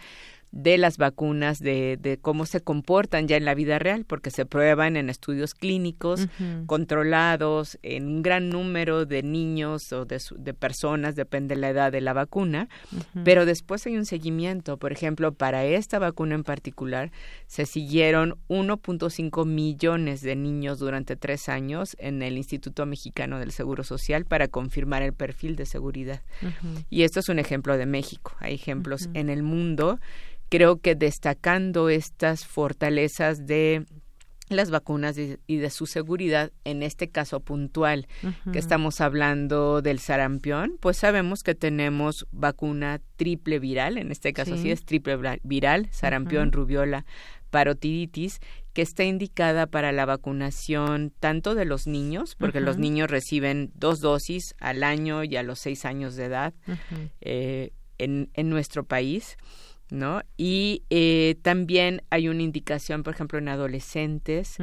de las vacunas, de, de, cómo se comportan ya en la vida real, porque se prueban en estudios clínicos controlados en un gran número de niños o de, de, personas, depende de la edad de la vacuna, pero después hay un seguimiento. Por ejemplo, para esta vacuna en particular, se siguieron 1.5 millones de niños durante tres años en el Instituto Mexicano del Seguro Social para confirmar el perfil de seguridad. Y esto es un ejemplo de México. Hay ejemplos en el mundo creo que destacando estas fortalezas de las vacunas y de su seguridad, en este caso puntual, que estamos hablando del sarampión, pues sabemos que tenemos vacuna triple viral, en este caso sí, es triple viral, sarampión, rubiola, parotiditis, que está indicada para la vacunación tanto de los niños, porque los niños reciben dos dosis al año y a los seis años de edad eh, en, en nuestro país, ¿no? Y eh, también hay una indicación, por ejemplo, en adolescentes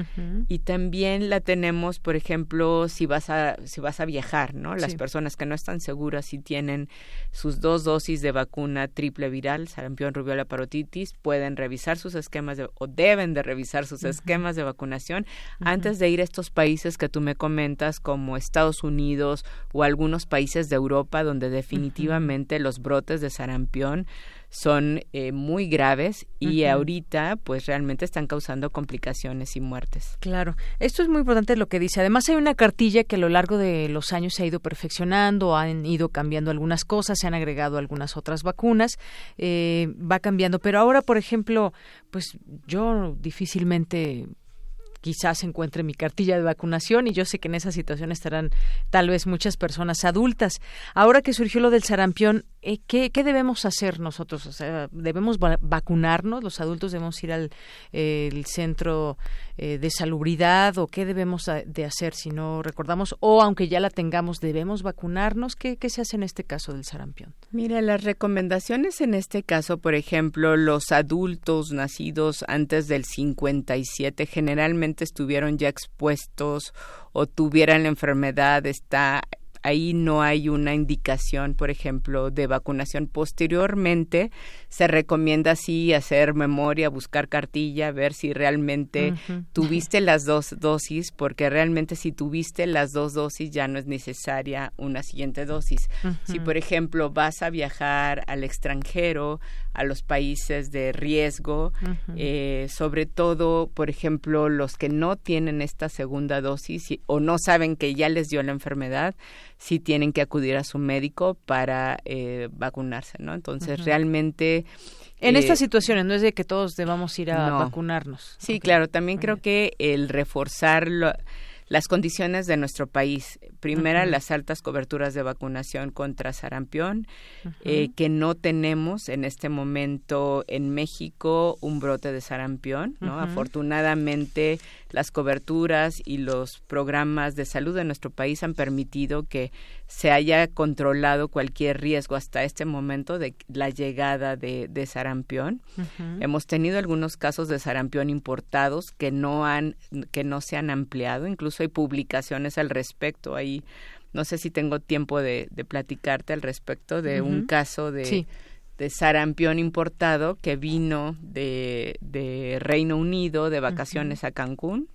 y también la tenemos, por ejemplo, si vas a si vas a viajar, ¿no? Las personas que no están seguras si tienen sus dos dosis de vacuna triple viral, sarampión, rubiola, parotitis, pueden revisar sus esquemas de, o deben de revisar sus esquemas de vacunación antes de ir a estos países que tú me comentas como Estados Unidos o algunos países de Europa donde definitivamente los brotes de sarampión son eh, muy graves y ahorita pues realmente están causando complicaciones y muertes. Claro, esto es muy importante lo que dice. Además hay una cartilla que a lo largo de los años se ha ido perfeccionando, han ido cambiando algunas cosas, se han agregado algunas otras vacunas, eh, va cambiando. Pero ahora, por ejemplo, pues yo difícilmente quizás encuentre mi cartilla de vacunación y yo sé que en esa situación estarán tal vez muchas personas adultas. Ahora que surgió lo del sarampión, eh, ¿qué, debemos hacer nosotros? O sea, ¿Debemos vacunarnos? ¿Los adultos debemos ir al centro eh, de salubridad o qué debemos de hacer si no recordamos? O aunque ya la tengamos, ¿debemos vacunarnos? ¿Qué, qué se hace en este caso del sarampión? Mira, las recomendaciones en este caso, por ejemplo, los adultos nacidos antes del 57 generalmente estuvieron ya expuestos o tuvieran la enfermedad, está ahí no hay una indicación, por ejemplo, de vacunación. Posteriormente, se recomienda sí hacer memoria, buscar cartilla, ver si realmente tuviste las dos dosis, porque realmente si tuviste las dos dosis ya no es necesaria una siguiente dosis. Si, por ejemplo, vas a viajar al extranjero, a los países de riesgo, eh, sobre todo, por ejemplo, los que no tienen esta segunda dosis o no saben que ya les dio la enfermedad, sí tienen que acudir a su médico para eh, vacunarse, ¿no? Entonces, realmente... En estas eh, situaciones, no es de que todos debamos ir a vacunarnos. Sí, claro, también creo que el reforzar las condiciones de nuestro país. Primera, las altas coberturas de vacunación contra sarampión, eh, que no tenemos en este momento en México un brote de sarampión, ¿no? Afortunadamente, las coberturas y los programas de salud de nuestro país han permitido que se haya controlado cualquier riesgo hasta este momento de la llegada de, sarampión. Hemos tenido algunos casos de sarampión importados que no han que no se han ampliado, incluso hay publicaciones al respecto. Ahí no sé si tengo tiempo de, platicarte al respecto de un caso de de sarampión importado que vino de, de Reino Unido de vacaciones a Cancún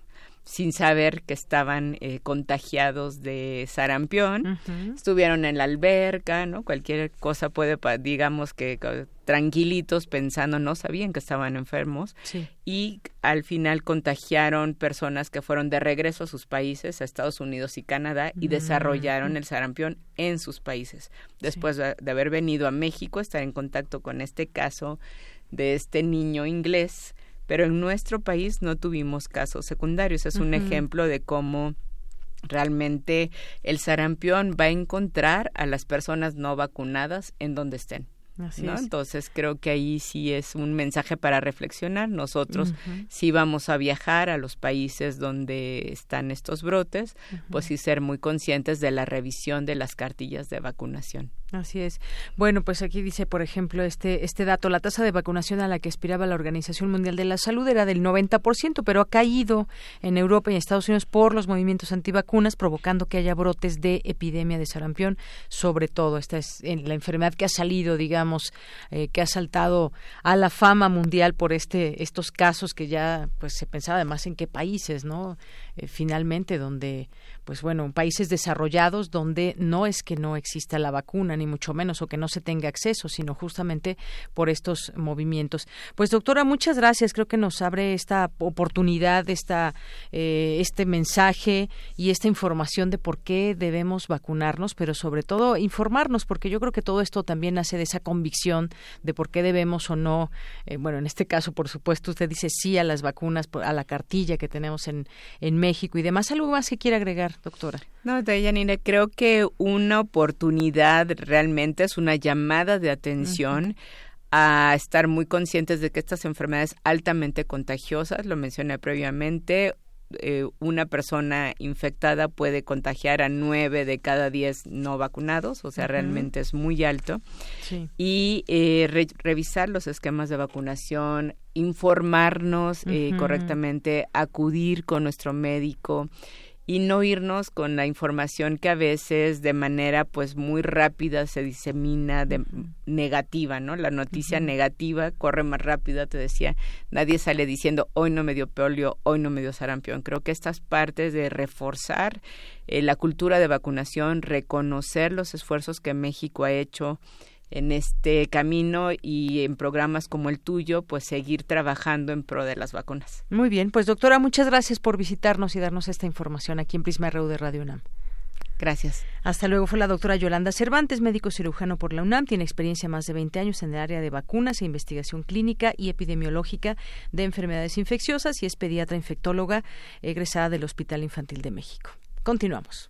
sin saber que estaban eh, contagiados de sarampión, estuvieron en la alberca, ¿no? Cualquier cosa puede, digamos que tranquilitos pensando, no sabían que estaban enfermos. Y al final contagiaron personas que fueron de regreso a sus países, a Estados Unidos y Canadá, y mm, desarrollaron el sarampión en sus países. Después de haber venido a México, estar en contacto con este caso de este niño inglés, pero en nuestro país no tuvimos casos secundarios. Es un ejemplo de cómo realmente el sarampión va a encontrar a las personas no vacunadas en donde estén. Entonces creo que ahí sí es un mensaje para reflexionar. Nosotros si vamos a viajar a los países donde están estos brotes, pues sí ser muy conscientes de la revisión de las cartillas de vacunación. Así es. Bueno, pues aquí dice, por ejemplo, este este dato, la tasa de vacunación a la que aspiraba la Organización Mundial de la Salud era del 90%, pero ha caído en Europa y en Estados Unidos por los movimientos antivacunas, provocando que haya brotes de epidemia de sarampión, sobre todo esta es la enfermedad que ha salido, digamos, eh, que ha saltado a la fama mundial por este estos casos que ya pues se pensaba además en qué países, ¿no? Eh, finalmente donde pues bueno, países desarrollados donde no es que no exista la vacuna, ni mucho menos, o que no se tenga acceso, sino justamente por estos movimientos. Pues doctora, muchas gracias. Creo que nos abre esta oportunidad, esta, eh, este mensaje y esta información de por qué debemos vacunarnos, pero sobre todo informarnos, porque yo creo que todo esto también nace de esa convicción de por qué debemos o no, eh, bueno, en este caso, por supuesto, usted dice sí a las vacunas, a la cartilla que tenemos en, en México y demás. ¿Algo más que quiera agregar? doctora. No, Dayanina, creo que una oportunidad realmente es una llamada de atención. a estar muy conscientes de que estas enfermedades altamente contagiosas, lo mencioné previamente, eh, una persona infectada puede contagiar a nueve de cada diez no vacunados, o sea, realmente es muy alto. Y eh, revisar los esquemas de vacunación, informarnos eh, correctamente, acudir con nuestro médico y no irnos con la información que a veces de manera pues muy rápida se disemina de negativa, ¿no? La noticia negativa corre más rápida, te decía, nadie sale diciendo hoy no me dio polio, hoy no me dio sarampión. Creo que estas partes de reforzar eh, la cultura de vacunación, reconocer los esfuerzos que México ha hecho en este camino y en programas como el tuyo, pues seguir trabajando en pro de las vacunas. Muy bien, pues doctora, muchas gracias por visitarnos y darnos esta información aquí en Prisma RU de Radio UNAM. Gracias. Hasta luego. Fue la doctora Yolanda Cervantes, médico cirujano por la UNAM. Tiene experiencia más de 20 años en el área de vacunas e investigación clínica y epidemiológica de enfermedades infecciosas y es pediatra infectóloga egresada del Hospital Infantil de México. Continuamos.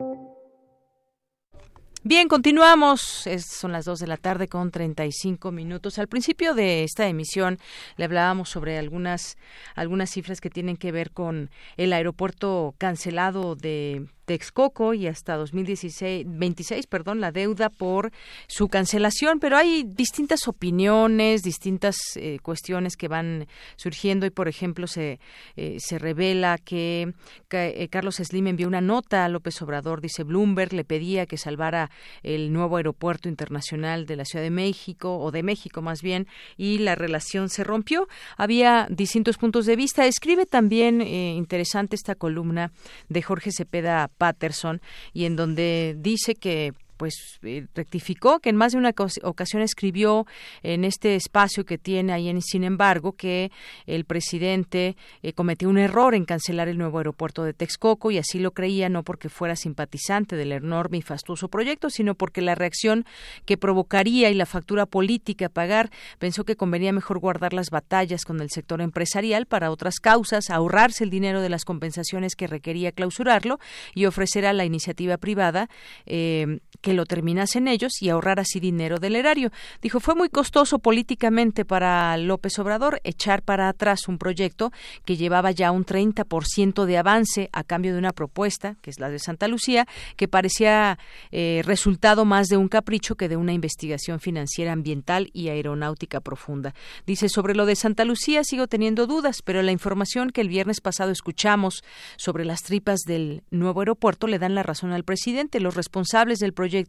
Bien, continuamos. son las 2 de la tarde con 35 minutos. Al principio de esta emisión le hablábamos sobre algunas, algunas cifras que tienen que ver con el aeropuerto cancelado de Texcoco y hasta 2016 26, perdón, la deuda por su cancelación, pero hay distintas opiniones, distintas eh, cuestiones que van surgiendo y por ejemplo se eh, se revela que, eh, Carlos Slim envió una nota a López Obrador, dice Bloomberg, le pedía que salvara el nuevo aeropuerto internacional de la Ciudad de México o de México más bien y la relación se rompió. Había distintos puntos de vista. Escribe también interesante esta columna de Jorge Cepeda Patterson y en donde dice que pues eh, rectificó que en más de una ocasión escribió en este espacio que tiene ahí en Sin embargo que el presidente eh, cometió un error en cancelar el nuevo aeropuerto de Texcoco y así lo creía no porque fuera simpatizante del enorme y fastuoso proyecto, sino porque la reacción que provocaría y la factura política a pagar pensó que convenía mejor guardar las batallas con el sector empresarial para otras causas, ahorrarse el dinero de las compensaciones que requería clausurarlo y ofrecer a la iniciativa privada eh, que lo terminasen ellos y ahorrar así dinero del erario. Dijo, fue muy costoso políticamente para López Obrador echar para atrás un proyecto que llevaba ya un 30% de avance a cambio de una propuesta, que es la de Santa Lucía, que parecía eh, resultado más de un capricho que de una investigación financiera ambiental y aeronáutica profunda. Dice, sobre lo de Santa Lucía sigo teniendo dudas, pero la información que el viernes pasado escuchamos sobre las tripas del nuevo aeropuerto le dan la razón al presidente. Los responsables del proyecto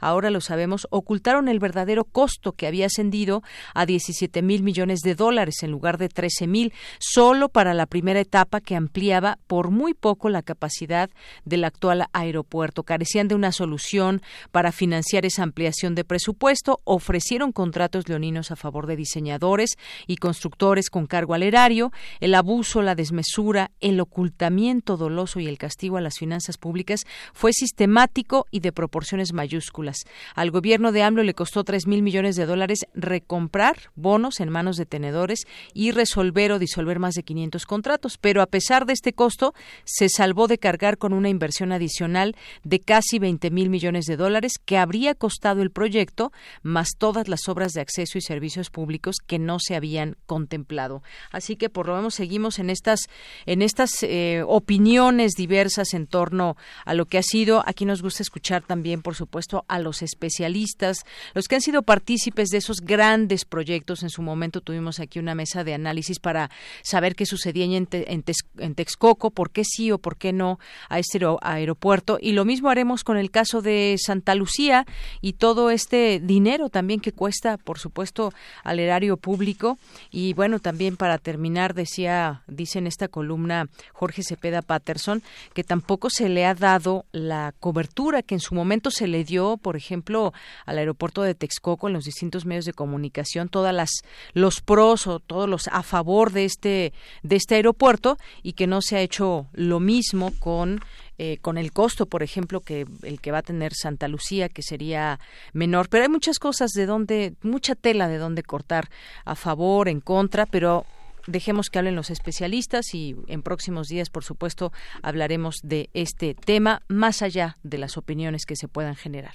ahora lo sabemos, ocultaron el verdadero costo que había ascendido a 17 mil millones de dólares en lugar de 13 mil, solo para la primera etapa que ampliaba por muy poco la capacidad del actual aeropuerto. Carecían de una solución para financiar esa ampliación de presupuesto, ofrecieron contratos leoninos a favor de diseñadores y constructores con cargo al erario, el abuso, la desmesura, el ocultamiento doloso y el castigo a las finanzas públicas fue sistemático y de proporciones mayúsculas. Al gobierno de AMLO le costó 3 mil millones de dólares recomprar bonos en manos de tenedores y resolver o disolver más de 500 contratos, pero a pesar de este costo, se salvó de cargar con una inversión adicional de casi 20 mil millones de dólares que habría costado el proyecto, más todas las obras de acceso y servicios públicos que no se habían contemplado. Así que por lo menos seguimos en estas, en estas eh, opiniones diversas en torno a lo que ha sido. Aquí nos gusta escuchar también, por supuesto, a los especialistas, los que han sido partícipes de esos grandes proyectos. En su momento tuvimos aquí una mesa de análisis para saber qué sucedía en, en Texcoco, por qué sí o por qué no a este aeropuerto. Y lo mismo haremos con el caso de Santa Lucía y todo este dinero también que cuesta, por supuesto, al erario público. Y bueno, también para terminar, decía, dice en esta columna Jorge Cepeda Patterson, que tampoco se le ha dado la cobertura que en su momento se le dio, por ejemplo, al aeropuerto de Texcoco en los distintos medios de comunicación, todas las los pros o todos los a favor de este de este aeropuerto y que no se ha hecho lo mismo con eh, con el costo, por ejemplo, que el que va a tener Santa Lucía, que sería menor. Pero hay muchas cosas de donde, mucha tela de donde cortar a favor, en contra, pero dejemos que hablen los especialistas y en próximos días, por supuesto, hablaremos de este tema más allá de las opiniones que se puedan generar.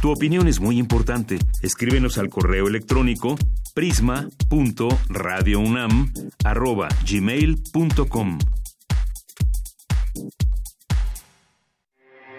Tu opinión es muy importante. Escríbenos al correo electrónico prisma.radiounam@gmail.com.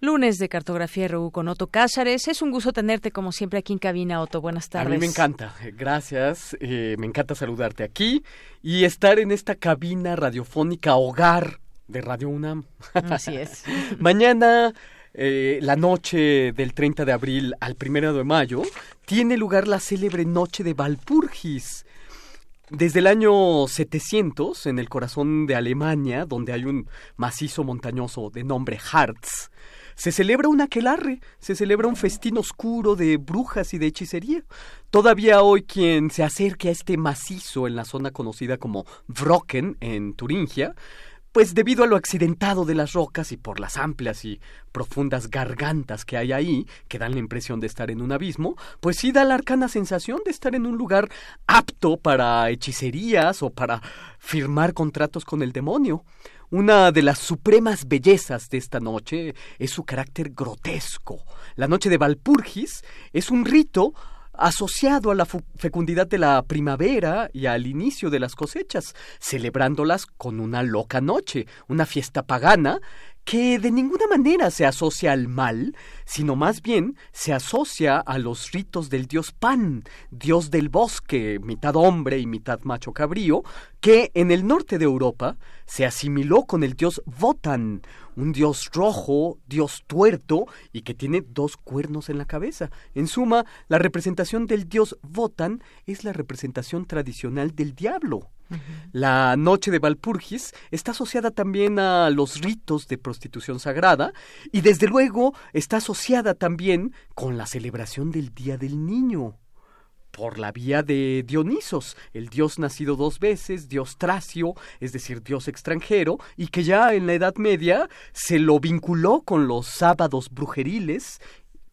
Lunes de Cartografía RU con Otto Cázares. Es un gusto tenerte como siempre aquí en cabina, Otto. Buenas tardes. A mí me encanta. Gracias. Eh, me encanta saludarte aquí y estar en esta cabina radiofónica hogar de Radio UNAM. Así es. Mañana eh, la noche del 30 de abril al 1 de mayo, tiene lugar la célebre Noche de Valpurgis. Desde el año 700, en el corazón de Alemania, donde hay un macizo montañoso de nombre Harz, se celebra un aquelarre, se celebra un festín oscuro de brujas y de hechicería. Todavía hoy quien se acerque a este macizo en la zona conocida como Brocken, en Turingia, pues debido a lo accidentado de las rocas y por las amplias y profundas gargantas que hay ahí, que dan la impresión de estar en un abismo, pues sí da la arcana sensación de estar en un lugar apto para hechicerías o para firmar contratos con el demonio. Una de las supremas bellezas de esta noche es su carácter grotesco. La noche de Valpurgis es un rito asociado a la fecundidad de la primavera y al inicio de las cosechas, celebrándolas con una loca noche, una fiesta pagana que de ninguna manera se asocia al mal, sino más bien se asocia a los ritos del dios Pan, dios del bosque, mitad hombre y mitad macho cabrío, que en el norte de Europa se asimiló con el dios Votan, un dios rojo, dios tuerto y que tiene dos cuernos en la cabeza. En suma, la representación del dios Votan es la representación tradicional del diablo. La noche de Valpurgis está asociada también a los ritos de prostitución sagrada y desde luego está asociada también con la celebración del Día del Niño por la vía de Dionisos, el dios nacido dos veces, dios tracio, es decir, dios extranjero, y que ya en la Edad Media se lo vinculó con los sábados brujeriles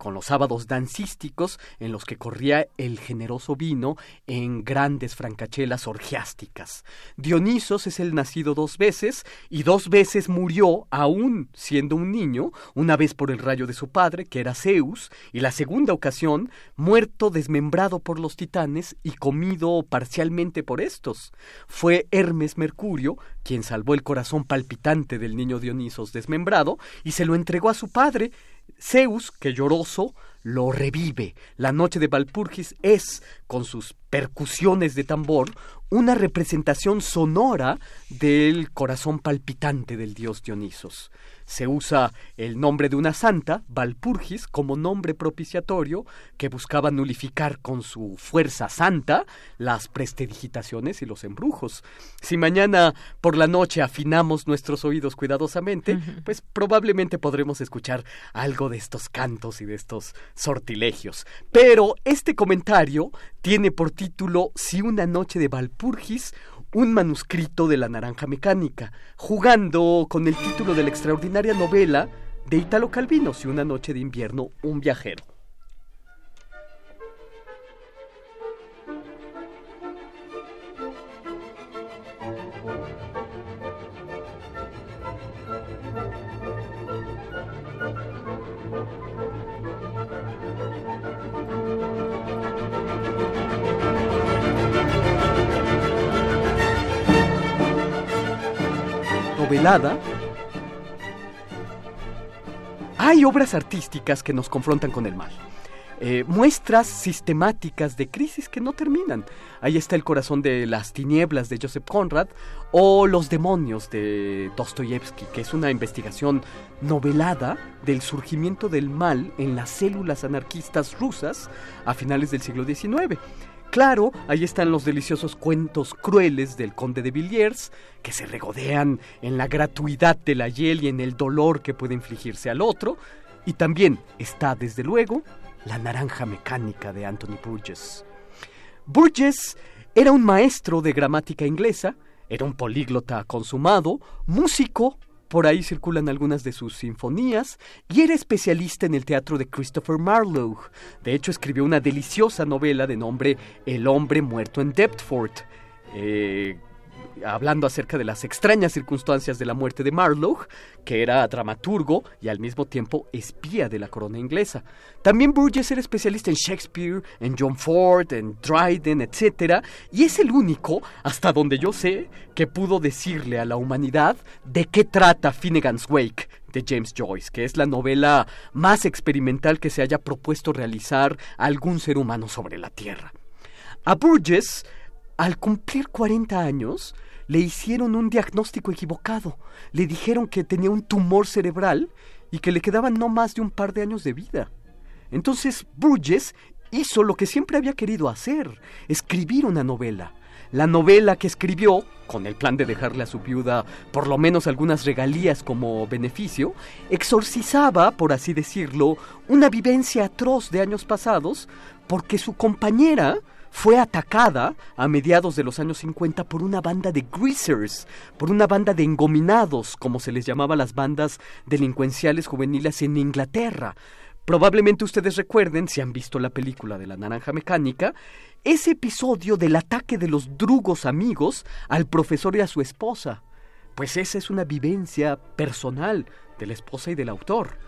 con los sábados dancísticos en los que corría el generoso vino en grandes francachelas orgiásticas. Dionisos es el nacido dos veces y dos veces murió aún siendo un niño, una vez por el rayo de su padre, que era Zeus, y la segunda ocasión muerto desmembrado por los titanes y comido parcialmente por estos. Fue Hermes Mercurio quien salvó el corazón palpitante del niño Dionisos desmembrado y se lo entregó a su padre, Zeus, que lloroso, lo revive. La noche de Valpurgis es, con sus percusiones de tambor, una representación sonora del corazón palpitante del dios Dionisos se usa el nombre de una santa, Valpurgis, como nombre propiciatorio que buscaba nulificar con su fuerza santa las prestidigitaciones y los embrujos. Si mañana por la noche afinamos nuestros oídos cuidadosamente, pues probablemente podremos escuchar algo de estos cantos y de estos sortilegios. Pero este comentario tiene por título Si una noche de Valpurgis un manuscrito de la naranja mecánica, jugando con el título de la extraordinaria novela de Italo Calvino, Si una noche de invierno, un viajero. Hay obras artísticas que nos confrontan con el mal. Eh, muestras sistemáticas de crisis que no terminan. Ahí está El corazón de las tinieblas de Joseph Conrad o Los demonios de Dostoyevsky, que es una investigación novelada del surgimiento del mal en las células anarquistas rusas a finales del siglo XIX. Claro, ahí están los deliciosos cuentos crueles del conde de Villiers, que se regodean en la gratuidad de la hiel y en el dolor que puede infligirse al otro. Y también está, desde luego, la naranja mecánica de Anthony Burgess. Burgess era un maestro de gramática inglesa, era un políglota consumado, músico, por ahí circulan algunas de sus sinfonías y era especialista en el teatro de Christopher Marlowe. De hecho, escribió una deliciosa novela de nombre El hombre muerto en Deptford. Eh, hablando acerca de las extrañas circunstancias de la muerte de Marlowe, que era dramaturgo y al mismo tiempo espía de la corona inglesa. También Burgess era especialista en Shakespeare, en John Ford, en Dryden, etc. Y es el único, hasta donde yo sé, que pudo decirle a la humanidad de qué trata Finnegan's Wake de James Joyce, que es la novela más experimental que se haya propuesto realizar algún ser humano sobre la Tierra. A Burgess al cumplir 40 años, le hicieron un diagnóstico equivocado. Le dijeron que tenía un tumor cerebral y que le quedaban no más de un par de años de vida. Entonces Burgess hizo lo que siempre había querido hacer, escribir una novela. La novela que escribió, con el plan de dejarle a su viuda por lo menos algunas regalías como beneficio, exorcizaba, por así decirlo, una vivencia atroz de años pasados, porque su compañera, fue atacada a mediados de los años 50 por una banda de greasers, por una banda de engominados, como se les llamaba las bandas delincuenciales juveniles en Inglaterra. Probablemente ustedes recuerden, si han visto la película de la naranja mecánica, ese episodio del ataque de los drugos amigos al profesor y a su esposa. Pues esa es una vivencia personal de la esposa y del autor.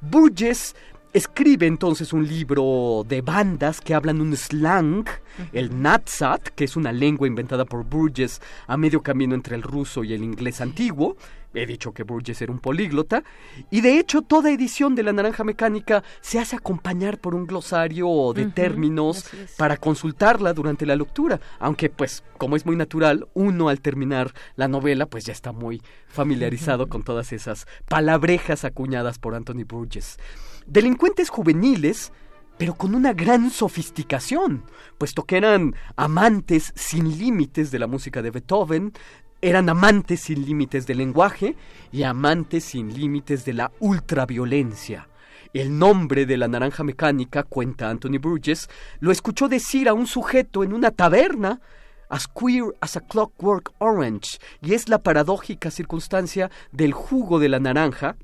Burgess Escribe entonces un libro de bandas que hablan un slang, el Natsat, que es una lengua inventada por Burgess a medio camino entre el ruso y el inglés antiguo. He dicho que Burgess era un políglota. Y de hecho, toda edición de La Naranja Mecánica se hace acompañar por un glosario de términos para consultarla durante la lectura. Aunque, pues, como es muy natural, uno al terminar la novela, pues ya está muy familiarizado con todas esas palabrejas acuñadas por Anthony Burgess delincuentes juveniles, pero con una gran sofisticación, puesto que eran amantes sin límites de la música de Beethoven, eran amantes sin límites del lenguaje y amantes sin límites de la ultraviolencia. El nombre de la naranja mecánica, cuenta Anthony Burgess, lo escuchó decir a un sujeto en una taberna, as queer as a clockwork orange, y es la paradójica circunstancia del jugo de la naranja,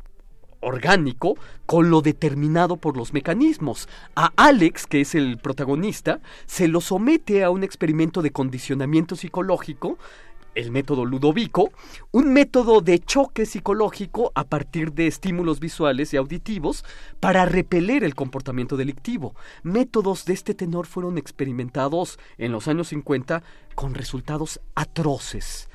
orgánico con lo determinado por los mecanismos. A Alex, que es el protagonista, se lo somete a un experimento de condicionamiento psicológico el método Ludovico, un método de choque psicológico a partir de estímulos visuales y auditivos para repeler el comportamiento delictivo. Métodos de este tenor fueron experimentados en los años 50 con resultados atroces.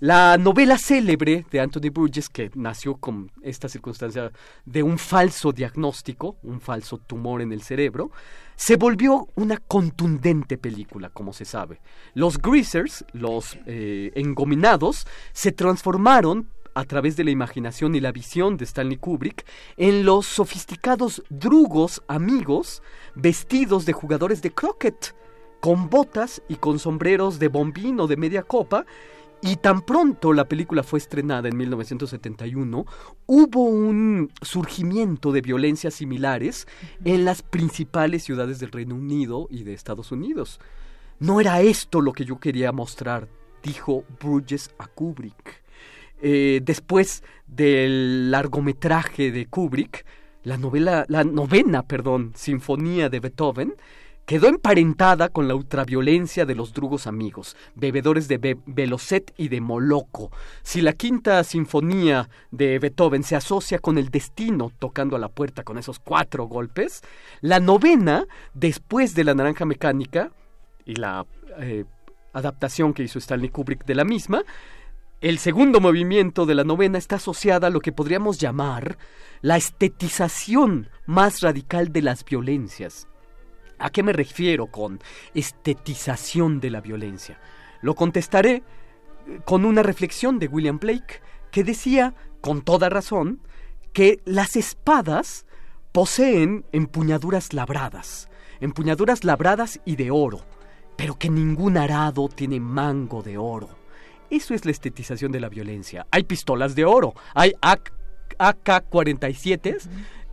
La novela célebre de Anthony Burgess, que nació con esta circunstancia de un falso diagnóstico, un falso tumor en el cerebro, se volvió una contundente película, como se sabe. Los greasers, los eh, engominados, se transformaron a través de la imaginación y la visión de Stanley Kubrick en los sofisticados drugos amigos vestidos de jugadores de croquet, con botas y con sombreros de bombín o de media copa, y tan pronto la película fue estrenada en 1971, hubo un surgimiento de violencias similares en las principales ciudades del Reino Unido y de Estados Unidos. No era esto lo que yo quería mostrar, dijo Burgess a Kubrick. Eh, después del largometraje de Kubrick, la novela, la novena, perdón, sinfonía de Beethoven, quedó emparentada con la ultraviolencia de los drugos amigos, bebedores de Velocet y de Moloco. Si la quinta sinfonía de Beethoven se asocia con el destino tocando a la puerta con esos cuatro golpes, la novena, después de la naranja mecánica y la eh, adaptación que hizo Stanley Kubrick de la misma, el segundo movimiento de la novena está asociada a lo que podríamos llamar la estetización más radical de las violencias. ¿A qué me refiero con estetización de la violencia? Lo contestaré eh, con una reflexión de William Blake que decía, con toda razón, que las espadas poseen empuñaduras labradas, empuñaduras labradas y de oro, pero que ningún arado tiene mango de oro. Eso es la estetización de la violencia. Hay pistolas de oro, hay AK-47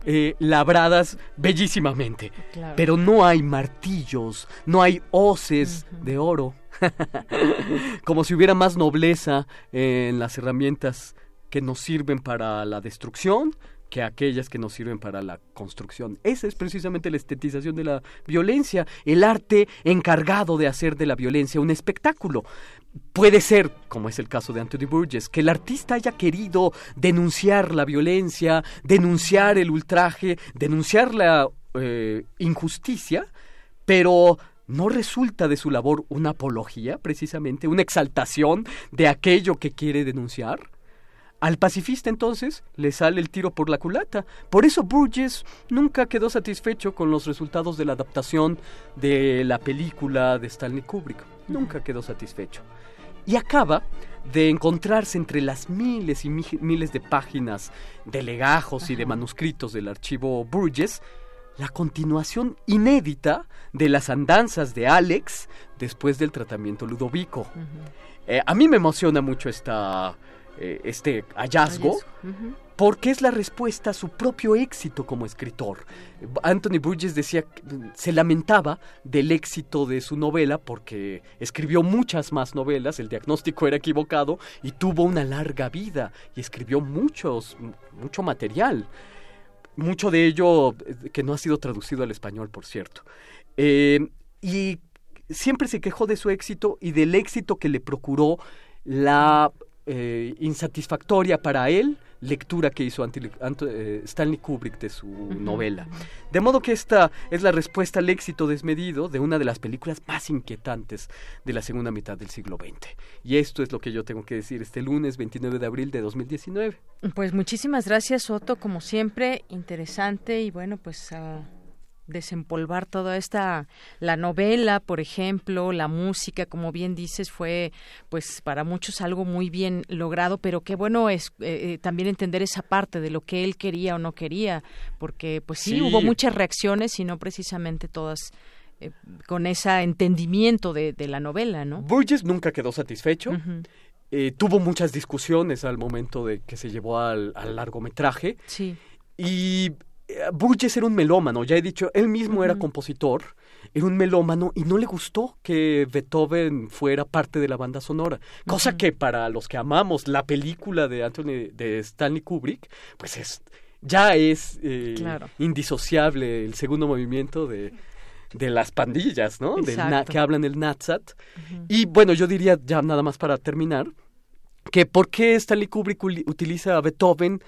eh, labradas bellísimamente. Pero no hay martillos, no hay hoces de oro. Como si hubiera más nobleza en las herramientas que nos sirven para la destrucción que aquellas que nos sirven para la construcción. Esa es precisamente la estetización de la violencia, el arte encargado de hacer de la violencia un espectáculo. Puede ser, como es el caso de Anthony Burgess, que el artista haya querido denunciar la violencia, denunciar el ultraje, denunciar la eh, injusticia, pero no resulta de su labor una apología, precisamente, una exaltación de aquello que quiere denunciar. Al pacifista entonces le sale el tiro por la culata. Por eso Burgess nunca quedó satisfecho con los resultados de la adaptación de la película de Stanley Kubrick. Nunca quedó satisfecho. Y acaba de encontrarse entre las miles y miles de páginas de legajos y de manuscritos del archivo Burgess la continuación inédita de las andanzas de Alex después del tratamiento ludovico. Eh, a mí me emociona mucho esta eh, este hallazgo, porque es la respuesta a su propio éxito como escritor. Anthony Burgess decía, se lamentaba del éxito de su novela porque escribió muchas más novelas, el diagnóstico era equivocado y tuvo una larga vida y escribió muchos, mucho material. Mucho de ello eh, que no ha sido traducido al español, por cierto. Eh, y siempre se quejó de su éxito y del éxito que le procuró la eh, insatisfactoria para él lectura que hizo eh, Stanley Kubrick de su novela. De modo que esta es la respuesta al éxito desmedido de una de las películas más inquietantes de la segunda mitad del siglo XX. Y esto es lo que yo tengo que decir este lunes 29 de abril de 2019. Pues muchísimas gracias, Otto, como siempre, interesante y bueno, pues... Uh desempolvar toda esta la novela por ejemplo la música como bien dices fue pues para muchos algo muy bien logrado pero qué bueno es eh, eh, también entender esa parte de lo que él quería o no quería porque pues sí, hubo muchas reacciones y no precisamente todas eh, con ese entendimiento de, la novela no Burgess nunca quedó satisfecho. Tuvo muchas discusiones al momento de que se llevó al, al largometraje. Sí. Y Burgess era un melómano, ya he dicho, él mismo era compositor, era un melómano y no le gustó que Beethoven fuera parte de la banda sonora, cosa que para los que amamos la película de Anthony de Stanley Kubrick, pues es ya es eh, indisociable el segundo movimiento de, de las pandillas, ¿no? que hablan el Natsat. Y bueno, yo diría ya nada más para terminar que por qué Stanley Kubrick utiliza a Beethoven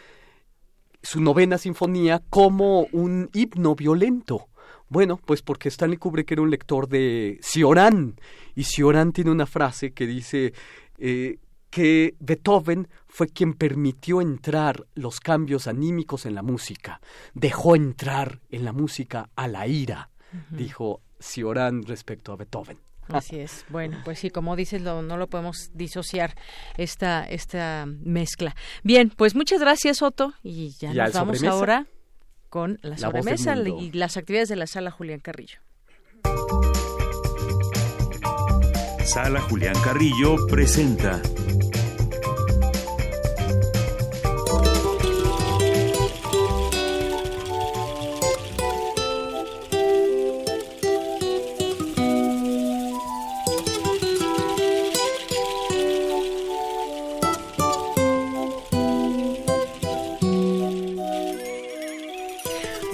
su novena sinfonía como un himno violento. Bueno, pues porque Stanley Kubrick era un lector de Cioran y Cioran tiene una frase que dice eh, que Beethoven fue quien permitió entrar los cambios anímicos en la música, dejó entrar en la música a la ira, dijo Cioran respecto a Beethoven. Así es. Bueno, pues sí, como dices, no lo podemos disociar esta, esta mezcla. Bien, pues muchas gracias, Otto. Y ya, nos vamos ahora con la, sobremesa y las actividades de la sala Julián Carrillo. Sala Julián Carrillo presenta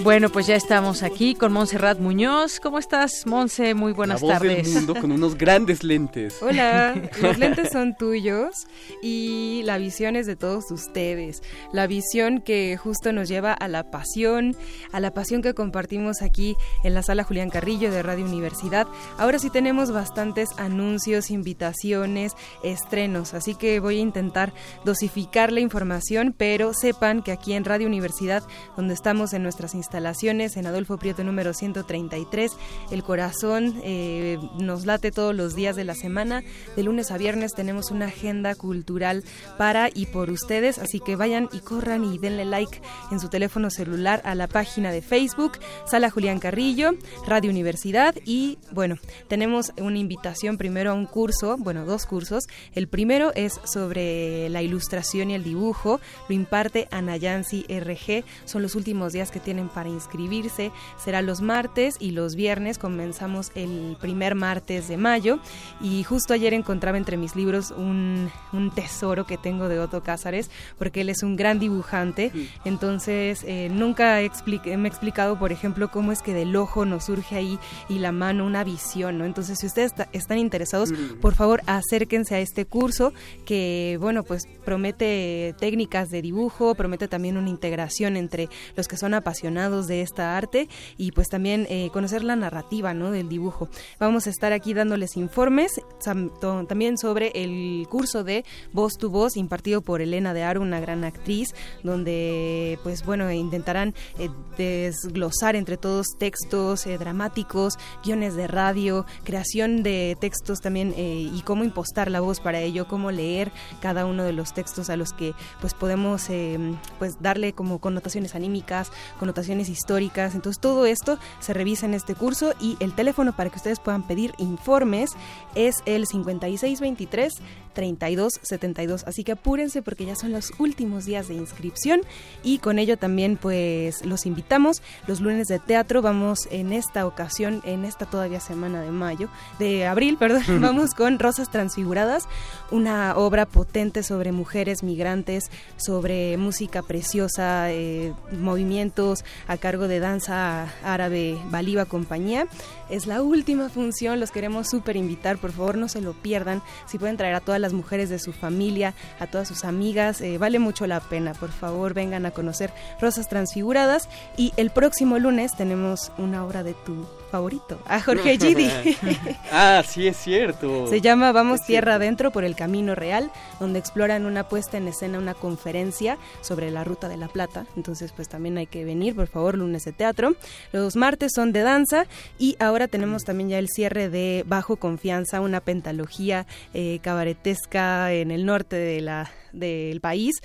Bueno, pues ya estamos aquí con Montserrat Muñoz. ¿Cómo estás, Monse? Muy buenas La voz tardes. Del mundo con unos grandes lentes. Hola, los lentes son tuyos y la visión es de todos ustedes. La visión que justo nos lleva a la pasión, a la pasión que compartimos aquí en la sala Julián Carrillo de Radio Universidad. Ahora sí tenemos bastantes anuncios, invitaciones, estrenos, así que voy a intentar dosificar la información, pero sepan que aquí en Radio Universidad, donde estamos en nuestras instalaciones, en Adolfo Prieto número 133. El corazón eh, nos late todos los días de la semana. De lunes a viernes tenemos una agenda cultural para y por ustedes, así que vayan y corran y denle like en su teléfono celular a la página de Facebook, Sala Julián Carrillo, Radio Universidad y bueno, tenemos una invitación primero a un curso, bueno, dos cursos. El primero es sobre la ilustración y el dibujo, lo imparte Anayansi RG, son los últimos días que tienen para inscribirse. Será los martes y los viernes. Comenzamos el primer martes de mayo. Y justo ayer encontraba entre mis libros un, tesoro que tengo de Otto Cázares, porque él es un gran dibujante. Entonces, eh, nunca me he explicado, por ejemplo, cómo es que del ojo nos surge ahí y la mano una visión, ¿no? Entonces, si ustedes están interesados, por favor, acérquense a este curso que, bueno, pues promete técnicas de dibujo, promete también una integración entre los que son apasionados de esta arte y pues también eh, conocer la narrativa ¿no? del dibujo. Vamos a estar aquí dándoles informes también sobre el curso de Voz tu Voz impartido por Elena de Aro, una gran actriz, donde pues bueno, intentarán eh, desglosar entre todos textos eh, dramáticos, guiones de radio, creación de textos también y cómo impostar la voz para ello, cómo leer cada uno de los textos a los que pues podemos pues darle como connotaciones anímicas, connotaciones históricas. Entonces todo esto se revisa en este curso y el teléfono para que ustedes puedan pedir informes es el 5623 3272. Así que apúrense porque ya son los últimos días de inscripción y con ello también pues los invitamos los lunes de teatro. Vamos en esta ocasión, en esta todavía semana de mayo, de abril, perdón, vamos con Rosas Transfiguradas, una obra potente sobre mujeres migrantes, sobre música preciosa, eh, movimientos a cargo de danza árabe Baliba Compañía. Es la última función, los queremos súper invitar, por favor no se lo pierdan. Si pueden traer a todas las mujeres de su familia, a todas sus amigas, eh, vale mucho la pena. Por favor vengan a conocer Rosas Transfiguradas. Y el próximo lunes tenemos una obra de tu favorito, a Jorge Gidi. ah, sí es cierto. Se llama Vamos Tierra Adentro por el Camino Real, donde exploran una puesta en escena, una conferencia sobre la Ruta de la Plata. Entonces, pues también hay que venir, por favor, lunes de teatro. Los martes son de danza y ahora ahora tenemos también ya el cierre de Bajo Confianza, una pentalogía eh, cabaretesca en el norte de la, del país.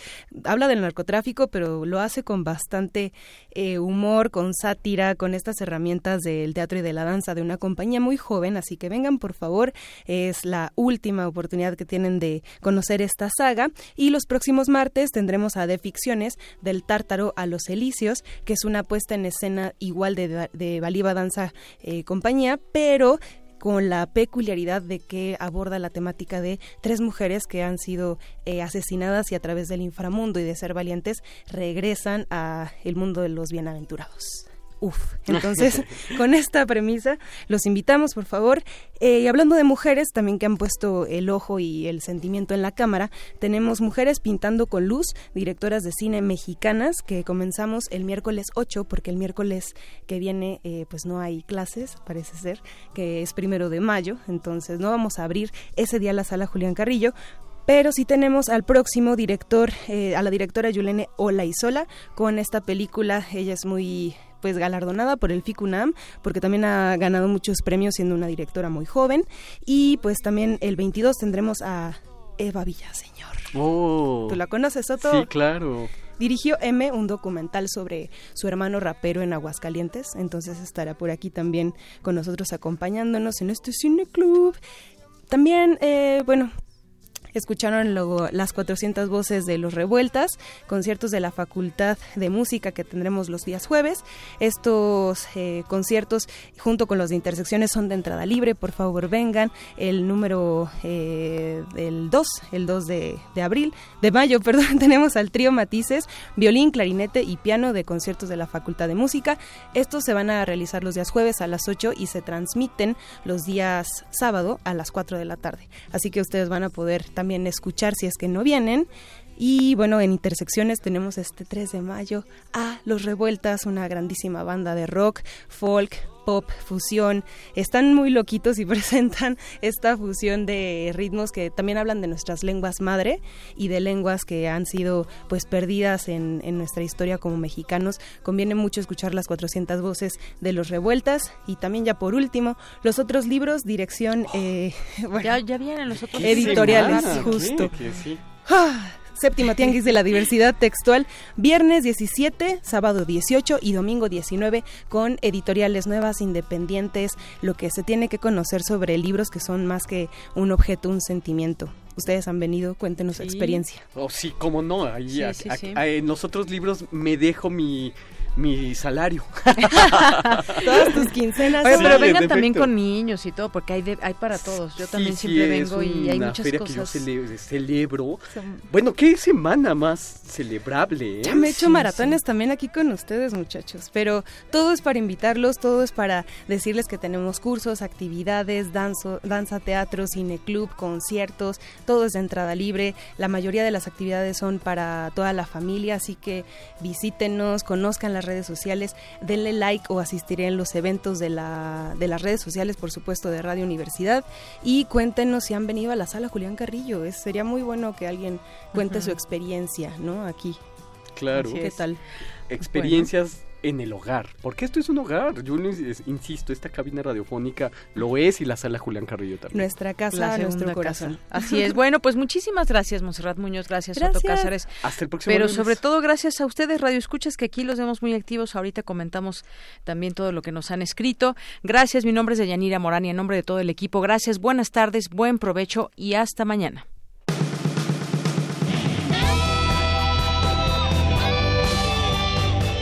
Habla del narcotráfico, pero lo hace con bastante eh, humor, con sátira, con estas herramientas del teatro y de la danza de una compañía muy joven. Así que vengan, por favor. Es la última oportunidad que tienen de conocer esta saga. Y los próximos martes tendremos a De Ficciones, del Tártaro a los Elíseos, que es una puesta en escena igual de, de Baliba Danza eh, compañía, pero con la peculiaridad de que aborda la temática de tres mujeres que han sido eh, asesinadas y a través del inframundo y de ser valientes regresan a el mundo de los bienaventurados. Uf. Entonces, con esta premisa, los invitamos, por favor. Eh, y hablando de mujeres, también que han puesto el ojo y el sentimiento en la cámara, tenemos Mujeres Pintando con Luz, directoras de cine mexicanas, que comenzamos el miércoles 8, porque el miércoles que viene, eh, pues no hay clases, parece ser, que es primero de mayo. Entonces, no vamos a abrir ese día la sala Julián Carrillo, Pero sí tenemos al próximo director, eh, a la directora Yulene Olaizola, con esta película. Ella es muy pues galardonada por el FICUNAM, porque también ha ganado muchos premios siendo una directora muy joven. Y pues también el 22 tendremos a Eva Villaseñor. Oh. ¿Tú la conoces, Soto? Sí, claro. Dirigió M, un documental sobre su hermano rapero en Aguascalientes, entonces estará por aquí también con nosotros acompañándonos en este cine club. También, eh, bueno, Escucharon luego las 400 voces de los Revueltas, conciertos de la Facultad de Música que tendremos los días jueves. Estos eh, conciertos, junto con los de Intersecciones, son de entrada libre. Por favor, vengan. El número eh, del 2, el 2 de, de, abril, de mayo, perdón, tenemos al trío Matices, violín, clarinete y piano de conciertos de la Facultad de Música. Estos se van a realizar los días jueves a las 8 y se transmiten los días sábado a las 4 de la tarde. Así que ustedes van a poder escuchar si es que no vienen. Y bueno, en Intersecciones tenemos este 3 de mayo a Los Revueltas, una grandísima banda de rock, folk, pop, fusión. Están muy loquitos y presentan esta fusión de ritmos que también hablan de nuestras lenguas madre y de lenguas que han sido pues perdidas en, en nuestra historia como mexicanos. Conviene mucho escuchar las 400 voces de Los Revueltas y también ya por último los otros libros, dirección... Eh, bueno, ya, ya vienen los otros editoriales, justo. Ah, Séptima Tianguis de la Diversidad Textual, viernes 17, sábado 18 y domingo 19, con editoriales nuevas, independientes, lo que se tiene que conocer sobre libros que son más que un objeto, un sentimiento. Ustedes han venido, cuéntenos su experiencia. Oh, sí, cómo no. Ahí, Sí, a- sí, a- sí. a- en los otros libros me dejo mi, mi salario. Todas tus quincenas. Oye, pero en vengan también efecto. con niños y todo, porque hay de- hay para todos. Yo también Sí, siempre sí, vengo y hay muchas feria cosas. que yo cele- celebro. Son- Bueno, qué semana más celebrable, ¿eh? Ya me he hecho Sí, maratones también aquí con ustedes, muchachos. Pero todo es para invitarlos, todo es para decirles que tenemos cursos, actividades, danzo, danza, teatro, cine club, conciertos, todo es de entrada libre. La mayoría de las actividades son para toda la familia, así que visítenos, conozcan las redes sociales, denle like o asistiré en los eventos de, la, de las redes sociales, por supuesto, de Radio Universidad. Y cuéntenos si han venido a la sala Julián Carrillo. Es, sería muy bueno que alguien cuente su experiencia, ¿no? Aquí. Claro. ¿Qué tal? Experiencias en el hogar. Porque esto es un hogar. Yo insisto, esta cabina radiofónica lo es y la sala Julián Carrillo también. Nuestra casa, La nuestro corazón. casa. Así es. Bueno, pues muchísimas gracias, Monserrat Muñoz. Gracias, Otto Gracias. Cázares. Hasta el próximo Pero lunes. sobre todo gracias a ustedes, Radio Escuchas, que aquí los vemos muy activos. Ahorita comentamos también todo lo que nos han escrito. Gracias, mi nombre es Deyanira Morán y en nombre de todo el equipo, gracias, buenas tardes, buen provecho y hasta mañana.